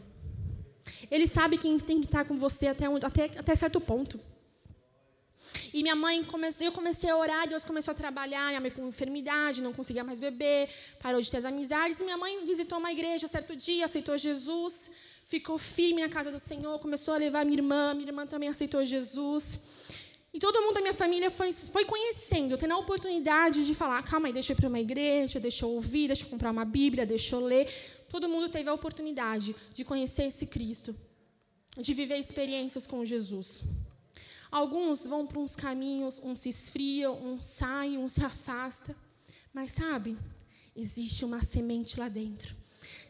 S1: Ele sabe quem tem que estar com você até, até, até certo ponto. E minha mãe, comecei, eu comecei a orar, Deus começou a trabalhar, minha mãe com enfermidade, não conseguia mais beber, parou de ter as amizades. E minha mãe visitou uma igreja certo dia, aceitou Jesus, ficou firme na casa do Senhor, começou a levar minha irmã, minha irmã também aceitou Jesus. E todo mundo da minha família foi, foi conhecendo, tendo a oportunidade de falar: calma aí, deixa eu ir para uma igreja, deixa eu ouvir, deixa eu comprar uma Bíblia, deixa eu ler. Todo mundo teve a oportunidade de conhecer esse Cristo, de viver experiências com Jesus. Alguns vão para uns caminhos, uns se esfriam, uns saem, uns se afastam. Mas sabe, existe uma semente lá dentro,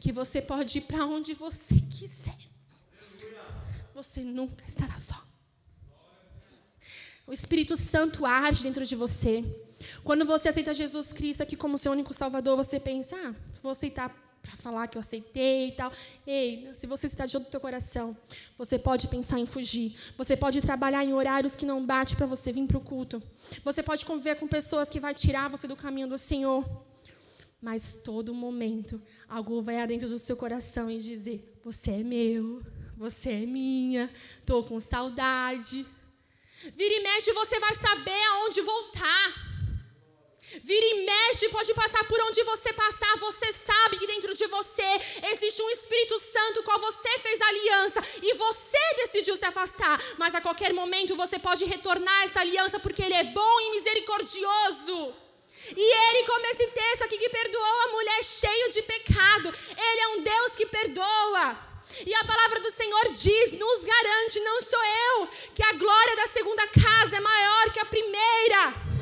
S1: que você pode ir para onde você quiser. Você nunca estará só. O Espírito Santo age dentro de você. Quando você aceita Jesus Cristo aqui como seu único Salvador, você pensa, ah, vou aceitar falar que eu aceitei e tal. Ei, se você está dentro do teu coração, você pode pensar em fugir. Você pode trabalhar em horários que não bate para você vir para o culto. Você pode conviver com pessoas que vai tirar você do caminho do Senhor. Mas todo momento, algo vai dentro do seu coração e dizer: Você é meu, você é minha, estou com saudade. Vira e mexe, você vai saber aonde voltar. Vira e mexe, pode passar por onde você passar. Você sabe que dentro de você existe um Espírito Santo com qual você fez aliança e você decidiu se afastar. Mas a qualquer momento você pode retornar essa aliança porque Ele é bom e misericordioso. E Ele, como esse texto aqui que perdoou a mulher cheio de pecado, Ele é um Deus que perdoa. E a palavra do Senhor diz, nos garante, não sou eu, que a glória da segunda casa é maior que a primeira.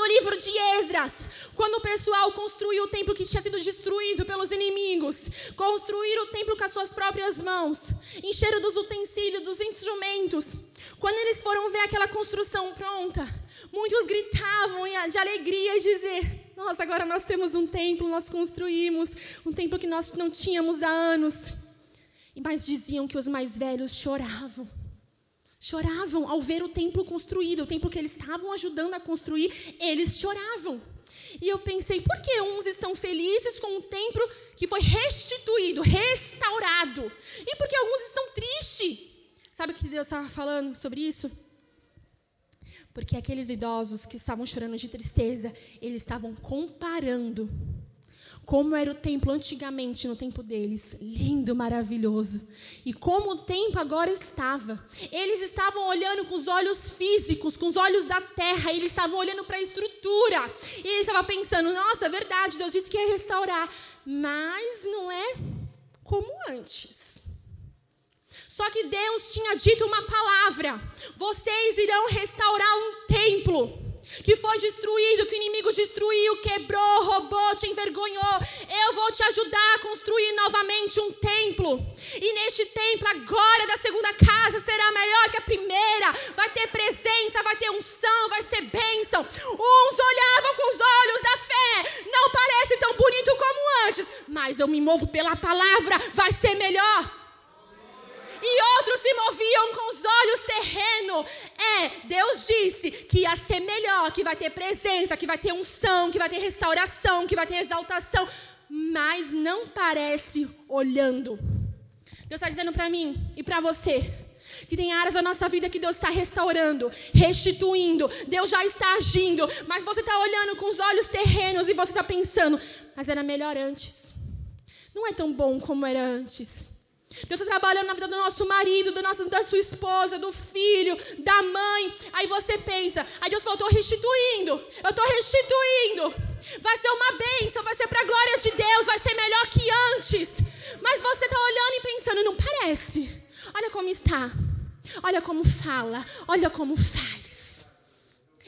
S1: No livro de Esdras, quando o pessoal construiu o templo que tinha sido destruído pelos inimigos, construíram o templo com as suas próprias mãos, encheram dos utensílios, dos instrumentos. Quando eles foram ver aquela construção pronta, muitos gritavam de alegria e dizer: Nossa, agora nós temos um templo, nós construímos um templo que nós não tínhamos há anos. Mas diziam que os mais velhos choravam choravam ao ver o templo construído, o templo que eles estavam ajudando a construir, eles choravam. E eu pensei, por que uns estão felizes com o templo que foi restituído, restaurado? E por que alguns estão tristes? Sabe o que Deus estava falando sobre isso? Porque aqueles idosos que estavam chorando de tristeza, eles estavam comparando como era o templo antigamente, no tempo deles, lindo, maravilhoso. E como o templo agora estava. Eles estavam olhando com os olhos físicos, com os olhos da terra, eles estavam olhando para a estrutura. E eles estavam pensando: nossa, é verdade, Deus disse que ia restaurar. Mas não é como antes. Só que Deus tinha dito uma palavra: vocês irão restaurar um templo que foi destruído, que o inimigo destruiu, quebrou, te envergonhou. Eu vou te ajudar a construir novamente um templo. E neste templo, a glória da segunda casa será maior que a primeira. Vai ter presença, vai ter unção, vai ser bênção. Uns olhavam com os olhos da fé. Não parece tão bonito como antes, mas eu me movo pela palavra, vai ser melhor e outros se moviam com os olhos terreno. É, Deus disse que ia ser melhor, que vai ter presença, que vai ter unção, que vai ter restauração, que vai ter exaltação, mas não parece olhando. Deus está dizendo para mim e para você que tem áreas da nossa vida que Deus está restaurando, restituindo, Deus já está agindo, mas você está olhando com os olhos terrenos e você está pensando, mas era melhor antes. Não é tão bom como era antes. Deus está trabalhando na vida do nosso marido, do nosso, da sua esposa, do filho, da mãe. Aí você pensa, aí Deus falou: eu estou restituindo, eu estou restituindo. Vai ser uma bênção, vai ser para a glória de Deus, vai ser melhor que antes. Mas você está olhando e pensando: não parece. Olha como está, olha como fala, olha como faz.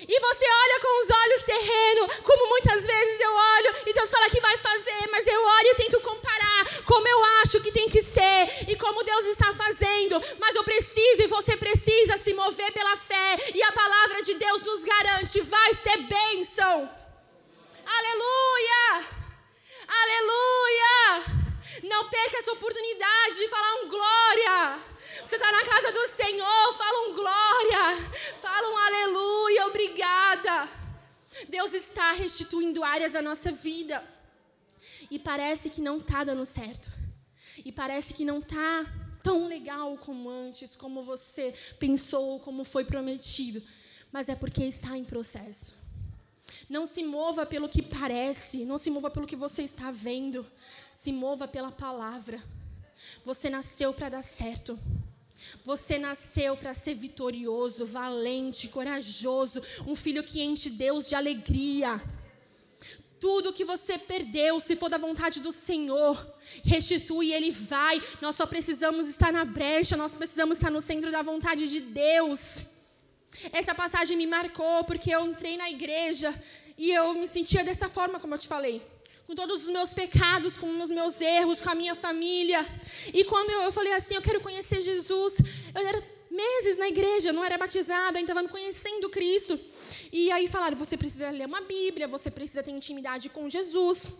S1: E você olha com os olhos terreno, como muitas vezes eu olho, e Deus fala que vai fazer, mas eu olho e tento comparar como eu acho que tem que ser e como Deus está fazendo. Mas eu preciso e você precisa se mover pela fé, e a palavra de Deus nos garante: vai ser bênção. Aleluia! Aleluia! Não perca essa oportunidade de falar um glória. Você está na casa do Senhor, fala um glória, fala um aleluia, obrigada. Deus está restituindo áreas da nossa vida. E parece que não está dando certo. E parece que não está tão legal como antes, como você pensou, como foi prometido. Mas é porque está em processo. Não se mova pelo que parece, não se mova pelo que você está vendo. Se mova pela palavra. Você nasceu para dar certo. Você nasceu para ser vitorioso, valente, corajoso, um filho que enche Deus de alegria. Tudo que você perdeu, se for da vontade do Senhor, restitui, Ele vai. Nós só precisamos estar na brecha, nós precisamos estar no centro da vontade de Deus. Essa passagem me marcou porque eu entrei na igreja e eu me sentia dessa forma, como eu te falei com todos os meus pecados, com os meus erros, com a minha família. E quando eu, falei assim, eu quero conhecer Jesus, eu era meses na igreja, não era batizada, ainda estava conhecendo Cristo. E aí falaram, você precisa ler uma Bíblia, você precisa ter intimidade com Jesus.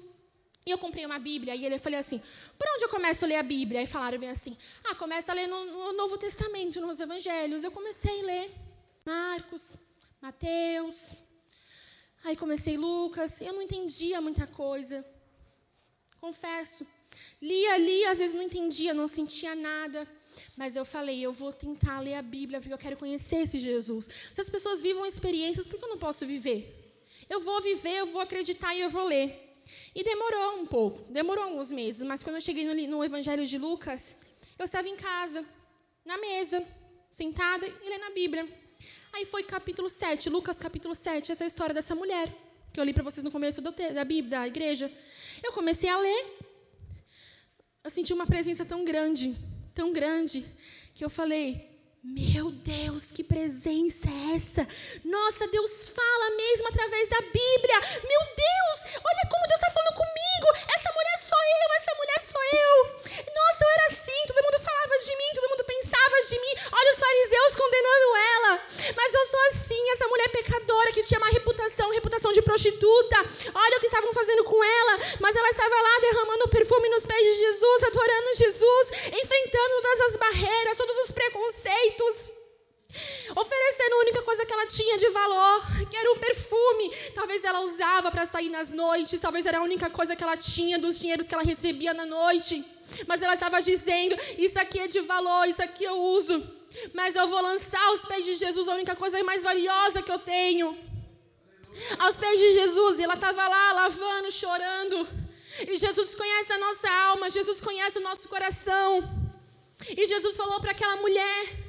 S1: E eu comprei uma Bíblia e ele falei assim: por onde eu começo a ler a Bíblia? Aí falaram bem assim: ah, começa a ler no, no Novo Testamento, nos Evangelhos. Eu comecei a ler Marcos, Mateus, Aí comecei Lucas, eu não entendia muita coisa. Confesso. Lia, lia, às vezes não entendia, não sentia nada. Mas eu falei, eu vou tentar ler a Bíblia porque eu quero conhecer esse Jesus. Se as pessoas vivam experiências, por que eu não posso viver? Eu vou viver, eu vou acreditar e eu vou ler. E demorou um pouco, demorou alguns meses, mas quando eu cheguei no, no Evangelho de Lucas, eu estava em casa, na mesa, sentada e lendo a Bíblia. Aí foi capítulo 7, Lucas capítulo 7, essa é a história dessa mulher, que eu li para vocês no começo da Bíblia, da igreja. Eu comecei a ler. eu senti uma presença tão grande, tão grande, que eu falei: meu Deus, que presença é essa? Nossa, Deus fala mesmo através da Bíblia. Meu Deus, olha como Deus está falando comigo. Essa mulher sou eu, essa mulher sou eu. Era assim, todo mundo falava de mim, todo mundo pensava de mim. Olha os fariseus condenando ela. Mas eu sou assim, essa mulher pecadora que tinha uma reputação, reputação de prostituta. Olha o que estavam fazendo com ela. Mas ela estava lá derramando perfume nos pés de Jesus, adorando Jesus, enfrentando todas as barreiras, todos os preconceitos. Oferecendo a única coisa que ela tinha de valor, que era o perfume. Talvez ela usava para sair nas noites, talvez era a única coisa que ela tinha dos dinheiros que ela recebia na noite. Mas ela estava dizendo: Isso aqui é de valor, isso aqui eu uso. Mas eu vou lançar aos pés de Jesus a única coisa mais valiosa que eu tenho. Aos pés de Jesus, e ela estava lá lavando, chorando. E Jesus conhece a nossa alma, Jesus conhece o nosso coração. E Jesus falou para aquela mulher: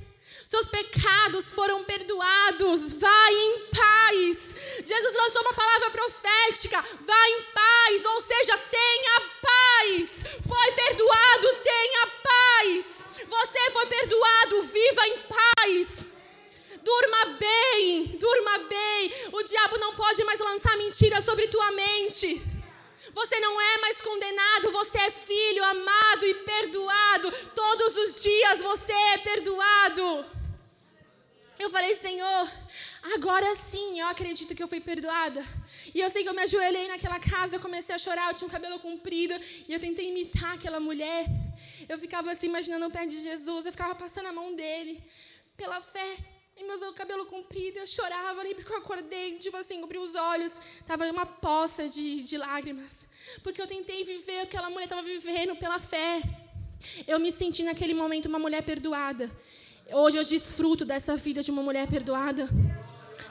S1: seus pecados foram perdoados, vai em paz. Jesus lançou uma palavra profética, vai em paz, ou seja, tenha paz. Foi perdoado, tenha paz. Você foi perdoado, viva em paz. Durma bem, durma bem. O diabo não pode mais lançar mentiras sobre tua mente. Você não é mais condenado, você é filho amado e perdoado. Todos os dias você é perdoado. Eu falei, Senhor, agora sim eu acredito que eu fui perdoada. E eu sei que eu me ajoelhei naquela casa, eu comecei a chorar, eu tinha um cabelo comprido, e eu tentei imitar aquela mulher. Eu ficava assim, imaginando o pé de Jesus, eu ficava passando a mão dele, pela fé. E meu cabelo comprido, eu chorava, lembro que eu acordei, tipo assim, abri os olhos, estava uma poça de, de lágrimas. Porque eu tentei viver o que aquela mulher estava vivendo pela fé. Eu me senti naquele momento uma mulher perdoada. Hoje eu desfruto dessa vida de uma mulher perdoada.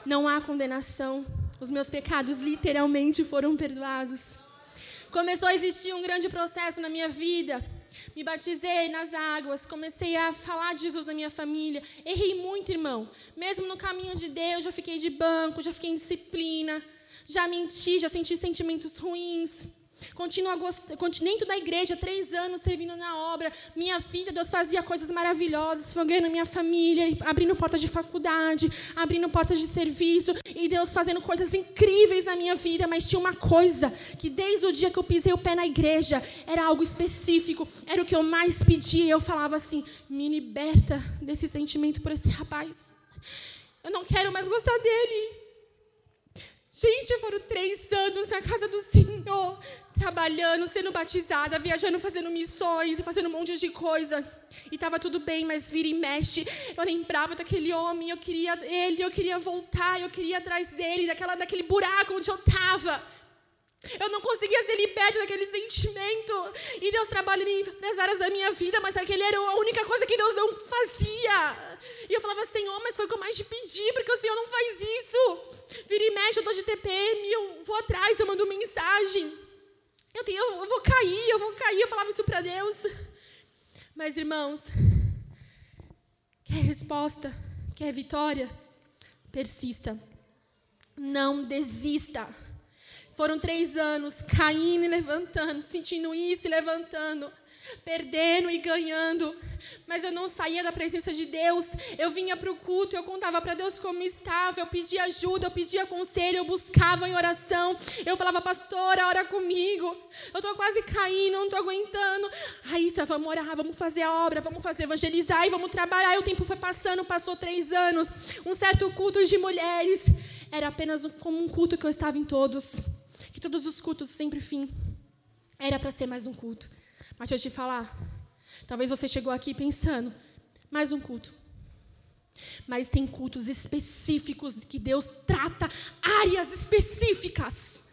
S1: Não há condenação. Os meus pecados literalmente foram perdoados. Começou a existir um grande processo na minha vida. Me batizei nas águas, comecei a falar de Jesus na minha família. Errei muito, irmão. Mesmo no caminho de Deus, já fiquei de banco, já fiquei em disciplina, já menti, já senti sentimentos ruins. Continua dentro da igreja, três anos servindo na obra. Minha vida, Deus fazia coisas maravilhosas, ganhando minha família, abrindo portas de faculdade, abrindo portas de serviço, e Deus fazendo coisas incríveis na minha vida. Mas tinha uma coisa que desde o dia que eu pisei o pé na igreja era algo específico, era o que eu mais pedia. E eu falava assim: me liberta desse sentimento por esse rapaz. Eu não quero mais gostar dele. Gente, foram três anos na casa do Senhor, trabalhando, sendo batizada, viajando, fazendo missões, fazendo um monte de coisa. E estava tudo bem, mas vira e mexe. Eu lembrava daquele homem, eu queria ele, eu queria voltar, eu queria atrás dele, daquela, daquele buraco onde eu estava. Eu não conseguia ser liberta daquele sentimento. E Deus trabalha nas áreas da minha vida, mas aquele era a única coisa que Deus não fazia. E eu falava, Senhor, mas foi o que eu mais te pedi, porque o Senhor não faz isso. Vira e mexe, eu tô de TPM, eu vou atrás, eu mando mensagem. Eu, tenho, eu vou cair, eu vou cair. Eu falava isso para Deus. Mas, irmãos, quer resposta, quer vitória? Persista. Não desista. Foram três anos caindo e levantando, sentindo isso e levantando, perdendo e ganhando. Mas eu não saía da presença de Deus. Eu vinha para o culto, eu contava para Deus como estava, eu pedia ajuda, eu pedia conselho, eu buscava em oração. Eu falava, pastora, ora comigo. Eu estou quase caindo, não estou aguentando. Raíssa, vamos orar, vamos fazer a obra, vamos fazer evangelizar e vamos trabalhar. E o tempo foi passando, passou três anos. Um certo culto de mulheres. Era apenas como um culto que eu estava em todos todos os cultos sempre fim. Era para ser mais um culto. Mas deixa eu te falar. Talvez você chegou aqui pensando, mais um culto. Mas tem cultos específicos que Deus trata áreas específicas.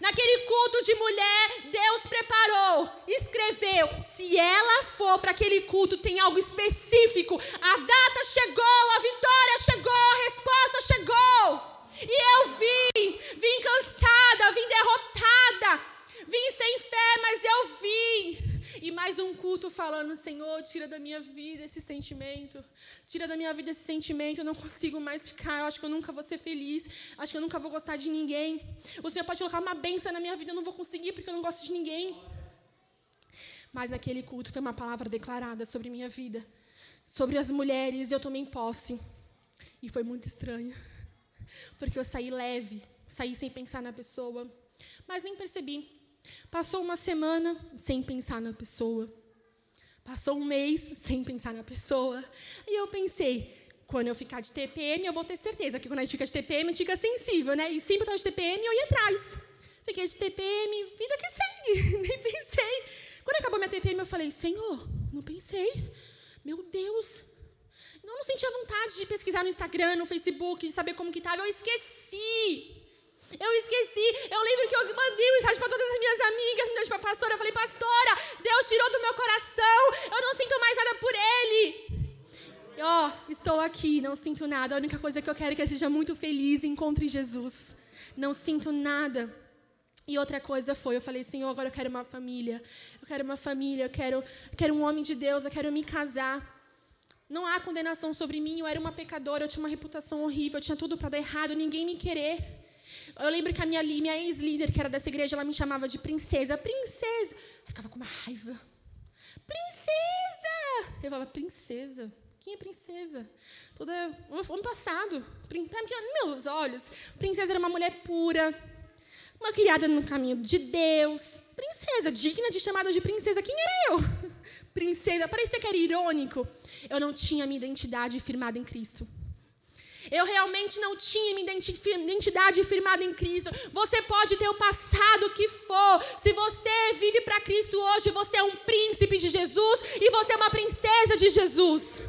S1: Naquele culto de mulher, Deus preparou, escreveu. Se ela for para aquele culto, tem algo específico. A data chegou, a vitória chegou, a resposta chegou. E eu vim, vim cansada, vim derrotada, vim sem fé, mas eu vim. E mais um culto falando, Senhor, tira da minha vida esse sentimento. Tira da minha vida esse sentimento. Eu não consigo mais ficar. Eu acho que eu nunca vou ser feliz. Acho que eu nunca vou gostar de ninguém. O Senhor pode colocar uma benção na minha vida. Eu não vou conseguir porque eu não gosto de ninguém. Mas naquele culto foi uma palavra declarada sobre minha vida, sobre as mulheres, e eu tomei posse. E foi muito estranho, porque eu saí leve, saí sem pensar na pessoa, mas nem percebi. Passou uma semana sem pensar na pessoa. Passou um mês sem pensar na pessoa. E eu pensei, quando eu ficar de TPM, eu vou ter certeza que quando a gente fica de TPM, a gente fica sensível, né? E sempre estava de TPM, eu ia atrás. Fiquei de TPM, vida que segue. <laughs> Nem pensei. Quando acabou minha TPM, eu falei, Senhor, não pensei. Meu Deus. Eu não sentia vontade de pesquisar no Instagram, no Facebook, de saber como que estava. Eu esqueci. Eu esqueci. Eu lembro que eu mandei mensagem para todas as minhas amigas, mensagem para a pastora. Eu falei, pastora, Deus tirou do meu coração. Eu não sinto mais nada por Ele. Ó, estou aqui, não sinto nada. A única coisa que eu quero é que ele seja muito feliz e encontre Jesus. Não sinto nada. E outra coisa foi, eu falei, Senhor, agora eu quero uma família. Eu quero uma família, eu quero, eu quero um homem de Deus, eu quero me casar. Não há condenação sobre mim, eu era uma pecadora, eu tinha uma reputação horrível, eu tinha tudo para dar errado, ninguém me querer. Eu lembro que a minha, minha ex-líder, que era dessa igreja, ela me chamava de princesa. Princesa! Eu ficava com uma raiva. Princesa! Eu falava, princesa? Quem é princesa? Toda, ano passado, para meus olhos, princesa era uma mulher pura, uma criada no caminho de Deus, princesa, digna de chamada de princesa. Quem era eu? <laughs> Princesa, parecia que era irônico. Eu não tinha minha identidade firmada em Cristo. Eu realmente não tinha minha identidade firmada em Cristo. Você pode ter o passado que for. Se você vive para Cristo hoje, você é um príncipe de Jesus e você é uma princesa de Jesus.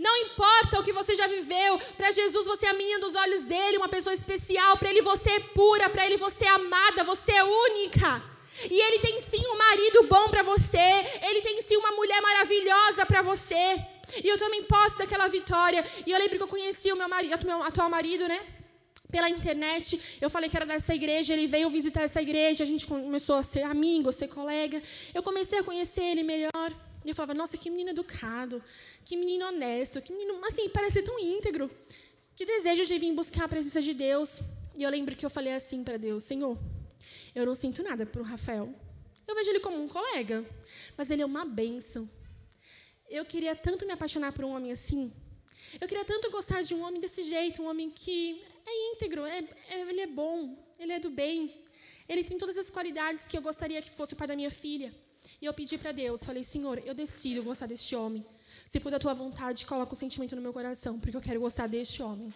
S1: Não importa o que você já viveu, para Jesus você é a menina dos olhos dele, uma pessoa especial, para ele você é pura, para ele você é amada, você é única. E ele tem sim um marido bom para você, ele tem sim uma mulher maravilhosa para você. E eu também posso daquela vitória. E eu lembro que eu conheci o meu, marido, meu atual marido, né? Pela internet, eu falei que era dessa igreja, ele veio visitar essa igreja, a gente começou a ser amigo, a ser colega. Eu comecei a conhecer ele melhor. E eu falava, nossa, que menino educado, que menino honesto, que menino, assim, parece tão íntegro. Que desejo de vir buscar a presença de Deus. E eu lembro que eu falei assim para Deus, Senhor, eu não sinto nada para o Rafael. Eu vejo ele como um colega, mas ele é uma bênção. Eu queria tanto me apaixonar por um homem assim. Eu queria tanto gostar de um homem desse jeito, um homem que é íntegro, é, é, ele é bom, ele é do bem. Ele tem todas as qualidades que eu gostaria que fosse o pai da minha filha. E eu pedi para Deus, falei, Senhor, eu decido gostar deste homem. Se for da tua vontade, coloca o um sentimento no meu coração, porque eu quero gostar deste homem.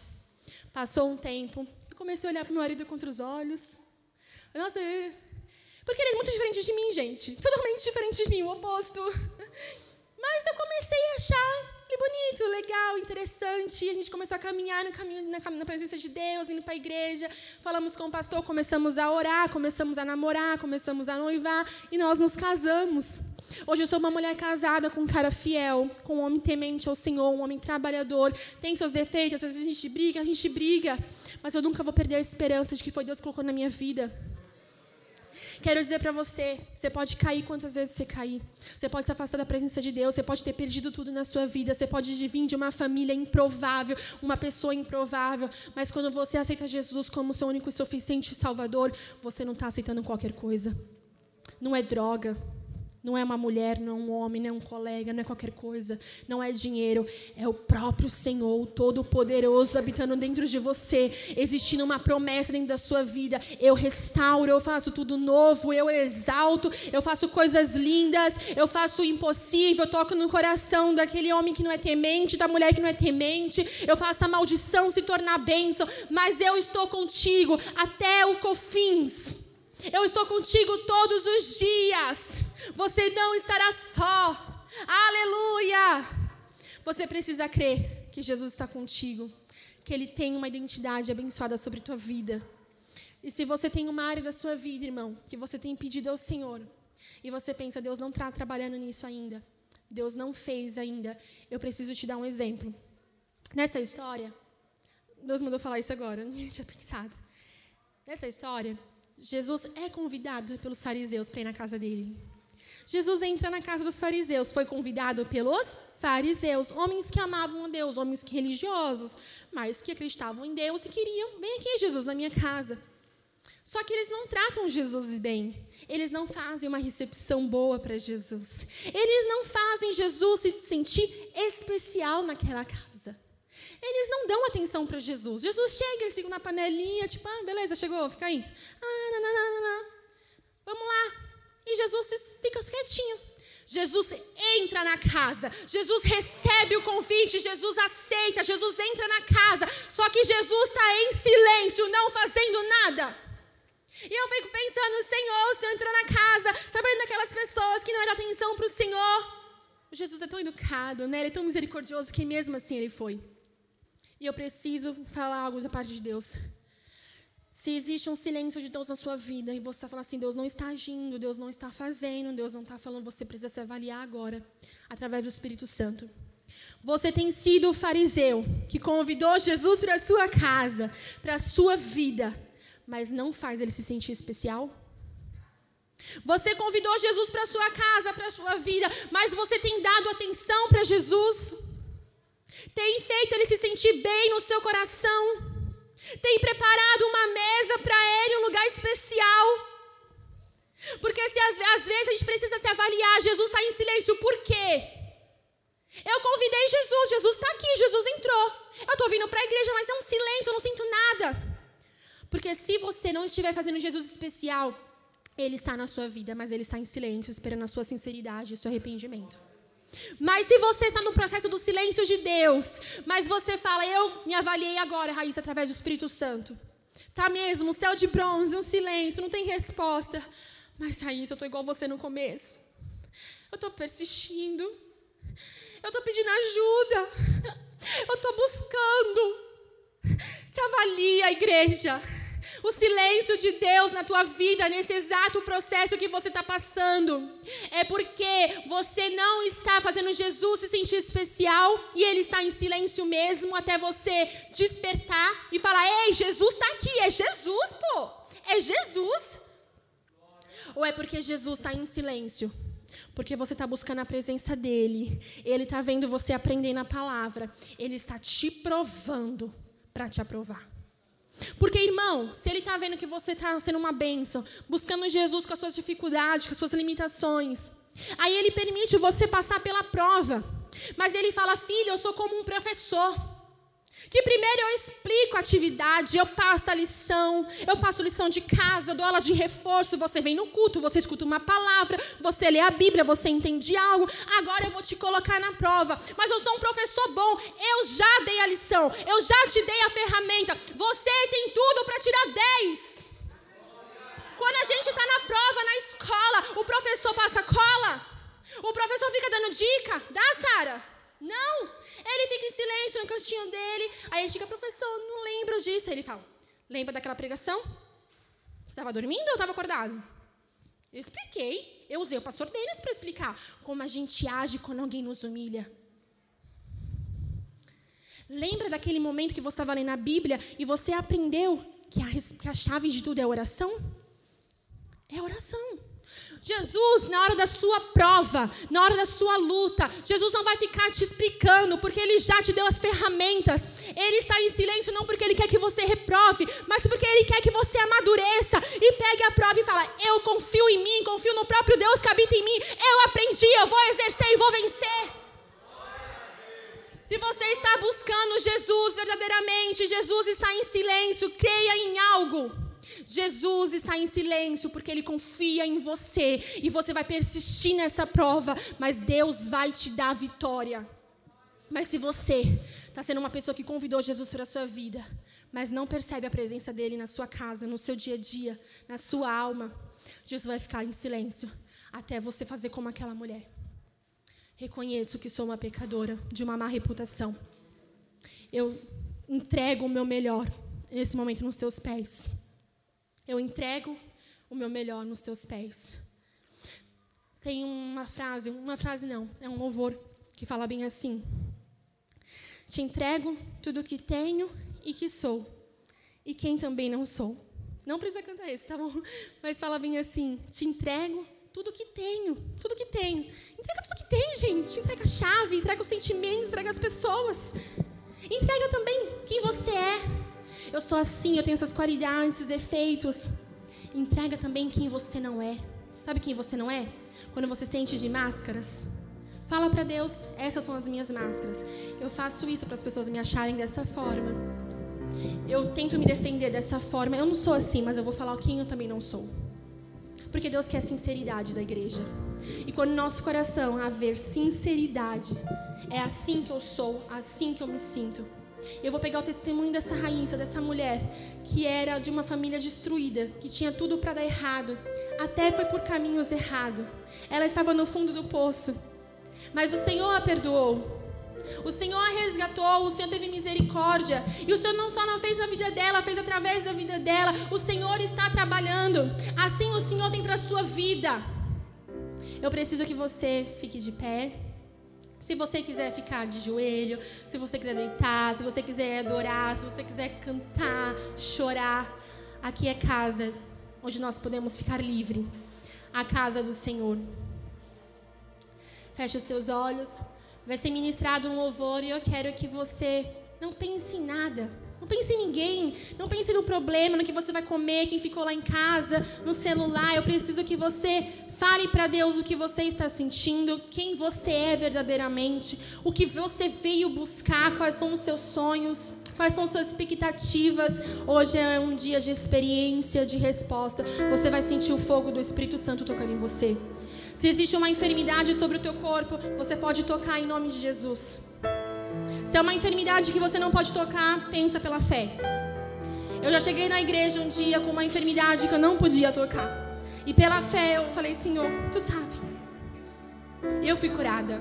S1: Passou um tempo, eu comecei a olhar para meu marido contra os olhos. Nossa, ele... porque ele é muito diferente de mim, gente. Totalmente diferente de mim, o oposto. Mas eu comecei a achar ele bonito, legal, interessante. A gente começou a caminhar no caminho, na, na presença de Deus, indo para a igreja. Falamos com o pastor, começamos a orar, começamos a namorar, começamos a noivar e nós nos casamos. Hoje eu sou uma mulher casada com um cara fiel, com um homem temente ao Senhor, um homem trabalhador. Tem seus defeitos, às vezes a gente briga, a gente briga. Mas eu nunca vou perder a esperança de que foi Deus que colocou na minha vida. Quero dizer para você, você pode cair quantas vezes você cair. Você pode se afastar da presença de Deus, você pode ter perdido tudo na sua vida, você pode vir de uma família improvável, uma pessoa improvável, mas quando você aceita Jesus como seu único e suficiente Salvador, você não está aceitando qualquer coisa. Não é droga, não é uma mulher, não é um homem, não é um colega, não é qualquer coisa. Não é dinheiro. É o próprio Senhor, Todo-Poderoso, habitando dentro de você, existindo uma promessa dentro da sua vida. Eu restauro, eu faço tudo novo, eu exalto, eu faço coisas lindas, eu faço o impossível, eu toco no coração daquele homem que não é temente, da mulher que não é temente. Eu faço a maldição se tornar bênção, mas eu estou contigo até o cofins. Eu estou contigo todos os dias. Você não estará só. Aleluia! Você precisa crer que Jesus está contigo, que Ele tem uma identidade abençoada sobre a tua vida. E se você tem uma área da sua vida, irmão, que você tem pedido ao Senhor, e você pensa, Deus não está trabalhando nisso ainda, Deus não fez ainda, eu preciso te dar um exemplo. Nessa história, Deus mandou falar isso agora, <laughs> não tinha pensado. Nessa história, Jesus é convidado pelos fariseus para ir na casa dele. Jesus entra na casa dos fariseus, foi convidado pelos fariseus, homens que amavam a Deus, homens religiosos, mas que acreditavam em Deus e queriam, vem aqui, Jesus, na minha casa. Só que eles não tratam Jesus bem. Eles não fazem uma recepção boa para Jesus. Eles não fazem Jesus se sentir especial naquela casa. Eles não dão atenção para Jesus. Jesus chega, eles ficam na panelinha, tipo, ah, beleza, chegou, fica aí. Ah, não, não, não, não. Vamos lá. E Jesus fica quietinho. Jesus entra na casa, Jesus recebe o convite, Jesus aceita, Jesus entra na casa. Só que Jesus está em silêncio, não fazendo nada. E eu fico pensando, Senhor, o Senhor entrou na casa, sabendo daquelas pessoas que não dão atenção para o Senhor. Jesus é tão educado, né? Ele é tão misericordioso que mesmo assim ele foi. E eu preciso falar algo da parte de Deus. Se existe um silêncio de Deus na sua vida e você está falando assim, Deus não está agindo, Deus não está fazendo, Deus não está falando, você precisa se avaliar agora, através do Espírito Santo. Você tem sido o fariseu que convidou Jesus para a sua casa, para a sua vida, mas não faz ele se sentir especial? Você convidou Jesus para sua casa, para sua vida, mas você tem dado atenção para Jesus? Tem feito ele se sentir bem no seu coração? Tem preparado uma mesa para ele, um lugar especial? Porque se às, às vezes a gente precisa se avaliar, Jesus está em silêncio, por quê? Eu convidei Jesus, Jesus está aqui, Jesus entrou. Eu estou vindo para a igreja, mas é um silêncio, eu não sinto nada. Porque se você não estiver fazendo Jesus especial, ele está na sua vida, mas ele está em silêncio, esperando a sua sinceridade e o seu arrependimento. Mas se você está no processo do silêncio de Deus, mas você fala, eu me avaliei agora, Raíssa, através do Espírito Santo. Tá mesmo, um céu de bronze, um silêncio, não tem resposta. Mas, Raíssa, eu estou igual você no começo. Eu estou persistindo. Eu estou pedindo ajuda. Eu estou buscando. Se avalia, igreja o silêncio de Deus na tua vida, nesse exato processo que você está passando. É porque você não está fazendo Jesus se sentir especial e ele está em silêncio mesmo até você despertar e falar: Ei, Jesus está aqui, é Jesus, pô, é Jesus. Ou é porque Jesus está em silêncio? Porque você está buscando a presença dele, ele está vendo você aprendendo a palavra, ele está te provando para te aprovar. Porque, irmão, se ele está vendo que você está sendo uma bênção, buscando Jesus com as suas dificuldades, com as suas limitações, aí ele permite você passar pela prova. Mas ele fala, filho, eu sou como um professor. Que primeiro eu explico a atividade, eu passo a lição, eu faço lição de casa, eu dou aula de reforço, você vem no culto, você escuta uma palavra, você lê a Bíblia, você entende algo, agora eu vou te colocar na prova. Mas eu sou um professor bom, eu já dei a lição, eu já te dei a ferramenta, você tem tudo para tirar 10. Quando a gente está na prova, na escola, o professor passa cola, o professor fica dando dica, dá, Sara? Não! Ele fica em silêncio no cantinho dele. Aí gente fica, professor, não lembro disso. Aí ele fala: Lembra daquela pregação? Você estava dormindo ou estava acordado? Eu expliquei. Eu usei o pastor Denis para explicar como a gente age quando alguém nos humilha. Lembra daquele momento que você estava lendo a Bíblia e você aprendeu que a, que a chave de tudo é oração? É oração. Jesus, na hora da sua prova, na hora da sua luta, Jesus não vai ficar te explicando, porque Ele já te deu as ferramentas. Ele está em silêncio não porque Ele quer que você reprove, mas porque Ele quer que você amadureça e pegue a prova e fala: Eu confio em mim, confio no próprio Deus que habita em mim. Eu aprendi, eu vou exercer e vou vencer. Se você está buscando Jesus verdadeiramente, Jesus está em silêncio, creia em algo. Jesus está em silêncio porque ele confia em você e você vai persistir nessa prova, mas Deus vai te dar vitória. Mas se você está sendo uma pessoa que convidou Jesus para a sua vida, mas não percebe a presença dele na sua casa, no seu dia a dia, na sua alma, Jesus vai ficar em silêncio até você fazer como aquela mulher. Reconheço que sou uma pecadora de uma má reputação. Eu entrego o meu melhor nesse momento nos teus pés. Eu entrego o meu melhor nos teus pés. Tem uma frase, uma frase não, é um louvor que fala bem assim: Te entrego tudo o que tenho e que sou, e quem também não sou. Não precisa cantar esse, tá bom? Mas fala bem assim: Te entrego tudo que tenho, tudo que tenho. Entrega tudo que tem, gente. Entrega a chave, entrega os sentimentos, entrega as pessoas. Entrega também quem você é. Eu sou assim, eu tenho essas qualidades, esses defeitos. entrega também quem você não é. Sabe quem você não é? Quando você sente de máscaras. Fala para Deus, essas são as minhas máscaras. Eu faço isso para as pessoas me acharem dessa forma. Eu tento me defender dessa forma. Eu não sou assim, mas eu vou falar quem eu também não sou. Porque Deus quer sinceridade da igreja. E quando no nosso coração haver sinceridade, é assim que eu sou, assim que eu me sinto. Eu vou pegar o testemunho dessa rainha, dessa mulher, que era de uma família destruída, que tinha tudo para dar errado, até foi por caminhos errados. Ela estava no fundo do poço, mas o Senhor a perdoou. O Senhor a resgatou, o Senhor teve misericórdia. E o Senhor não só não fez na vida dela, fez através da vida dela. O Senhor está trabalhando. Assim o Senhor tem para a sua vida. Eu preciso que você fique de pé. Se você quiser ficar de joelho, se você quiser deitar, se você quiser adorar, se você quiser cantar, chorar, aqui é casa onde nós podemos ficar livre. A casa do Senhor. Feche os teus olhos. Vai ser ministrado um louvor e eu quero que você não pense em nada. Não pense em ninguém. Não pense no problema, no que você vai comer, quem ficou lá em casa, no celular. Eu preciso que você fale para Deus o que você está sentindo, quem você é verdadeiramente, o que você veio buscar, quais são os seus sonhos, quais são suas expectativas. Hoje é um dia de experiência, de resposta. Você vai sentir o fogo do Espírito Santo tocando em você. Se existe uma enfermidade sobre o teu corpo, você pode tocar em nome de Jesus. Se é uma enfermidade que você não pode tocar, pensa pela fé. Eu já cheguei na igreja um dia com uma enfermidade que eu não podia tocar. E pela fé eu falei, Senhor, tu sabe. Eu fui curada.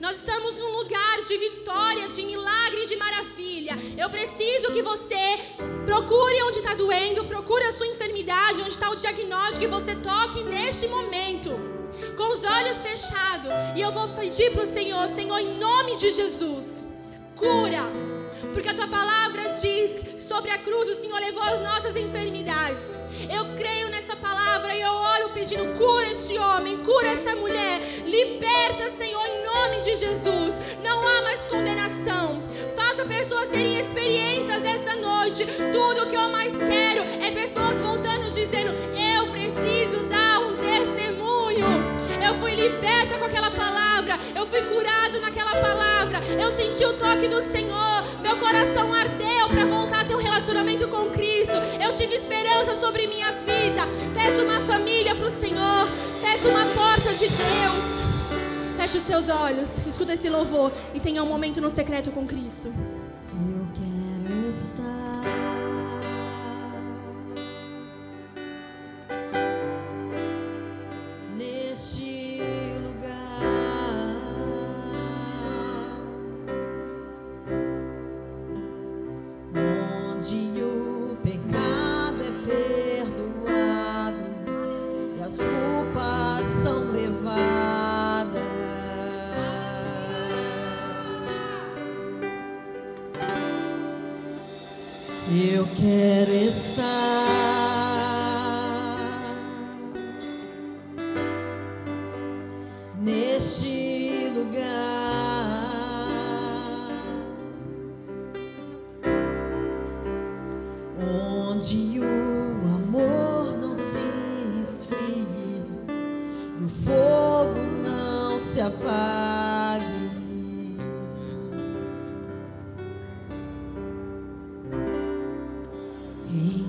S1: Nós estamos num lugar de vitória, de milagre, de maravilha. Eu preciso que você procure onde está doendo, procure a sua enfermidade, onde está o diagnóstico, e você toque neste momento com os olhos fechados, e eu vou pedir para o Senhor, Senhor, em nome de Jesus, cura, porque a tua palavra diz sobre a cruz o Senhor levou as nossas enfermidades. Eu creio nessa palavra e eu oro pedindo: cura este homem, cura essa mulher, liberta, Senhor, em nome de Jesus. Não há mais condenação. Faça pessoas terem experiências essa noite. Tudo o que eu mais quero é pessoas voltando dizendo: eu preciso dar um testemunho. Eu fui liberta com aquela palavra. Eu fui curado naquela palavra. Eu senti o toque do Senhor. Meu coração ardeu para voltar a ter um relacionamento com Cristo. Eu tive esperança sobre minha vida. Peço uma família para o Senhor. Peço uma porta de Deus. Feche os teus olhos, escuta esse louvor e tenha um momento no secreto com Cristo.
S2: Eu quero estar.
S3: Jesus.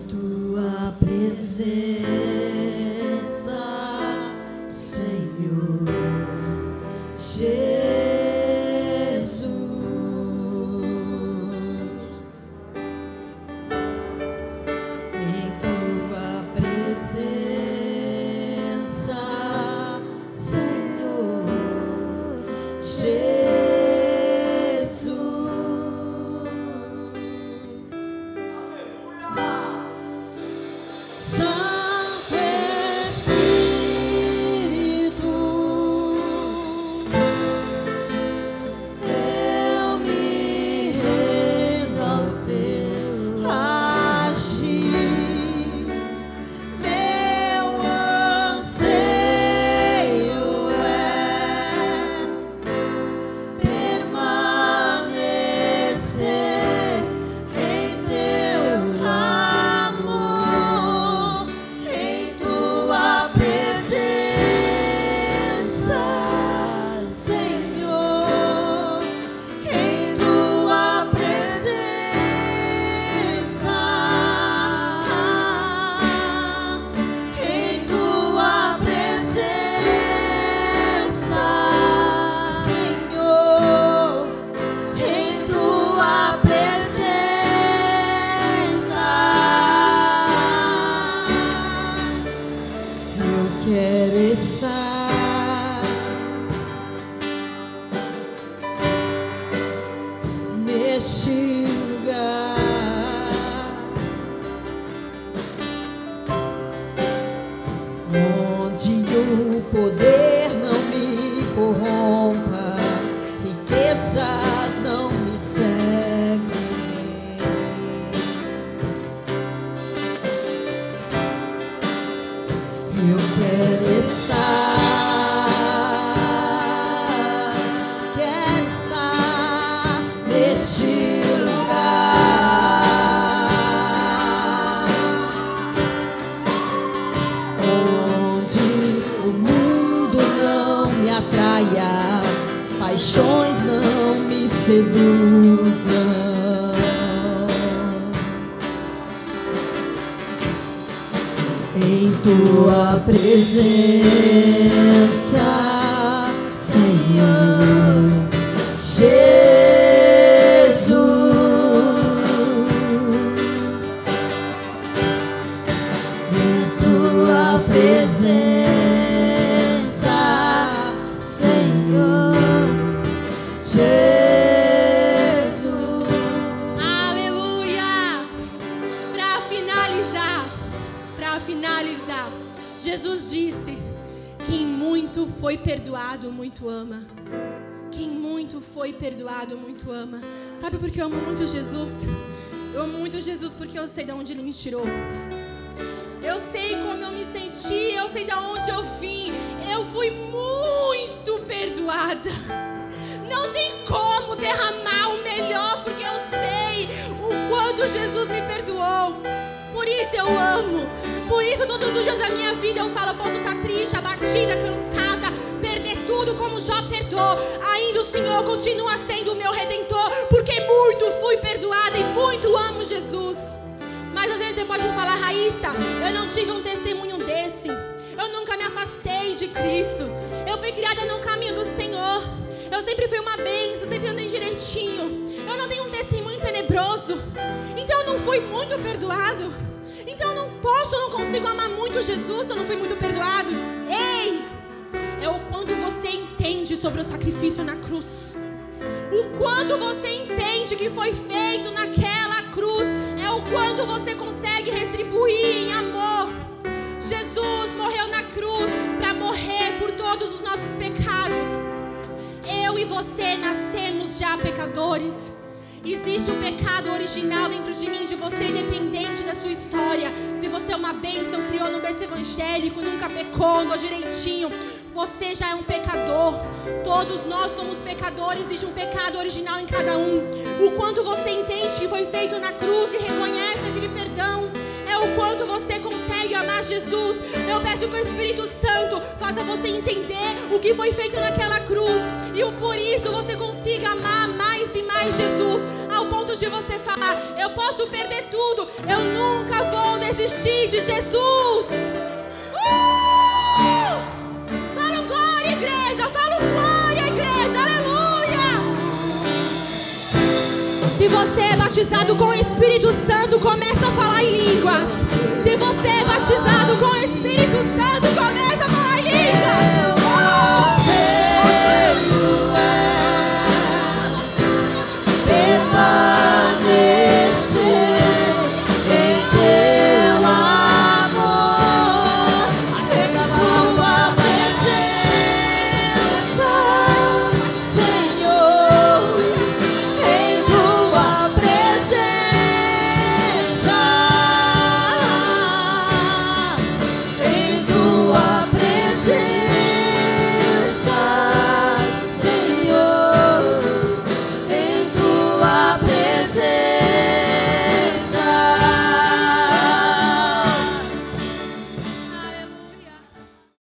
S2: Eu quero
S1: tirou. Perdoado. Então eu não posso, não consigo amar muito Jesus eu não fui muito perdoado. Ei! É o quanto você entende sobre o sacrifício na cruz. O quanto você entende que foi feito naquela cruz é o quanto você consegue retribuir em amor. Jesus morreu na cruz para morrer por todos os nossos pecados. Eu e você nascemos já pecadores. Existe um pecado original dentro de mim, de você, independente da sua história. Se você é uma bênção, criou no berço evangélico, nunca pecou, andou direitinho. Você já é um pecador. Todos nós somos pecadores. Existe um pecado original em cada um. O quanto você entende que foi feito na cruz e reconhece aquele perdão. O quanto você consegue amar Jesus. Eu peço que o Espírito Santo faça você entender o que foi feito naquela cruz. E o por isso você consiga amar mais e mais Jesus. Ao ponto de você falar: Eu posso perder tudo. Eu nunca vou desistir de Jesus. Uh! Se você é batizado com o Espírito Santo, começa a falar em línguas. Se você é batizado com o Espírito Santo, começa a falar em línguas. Eu, eu, eu.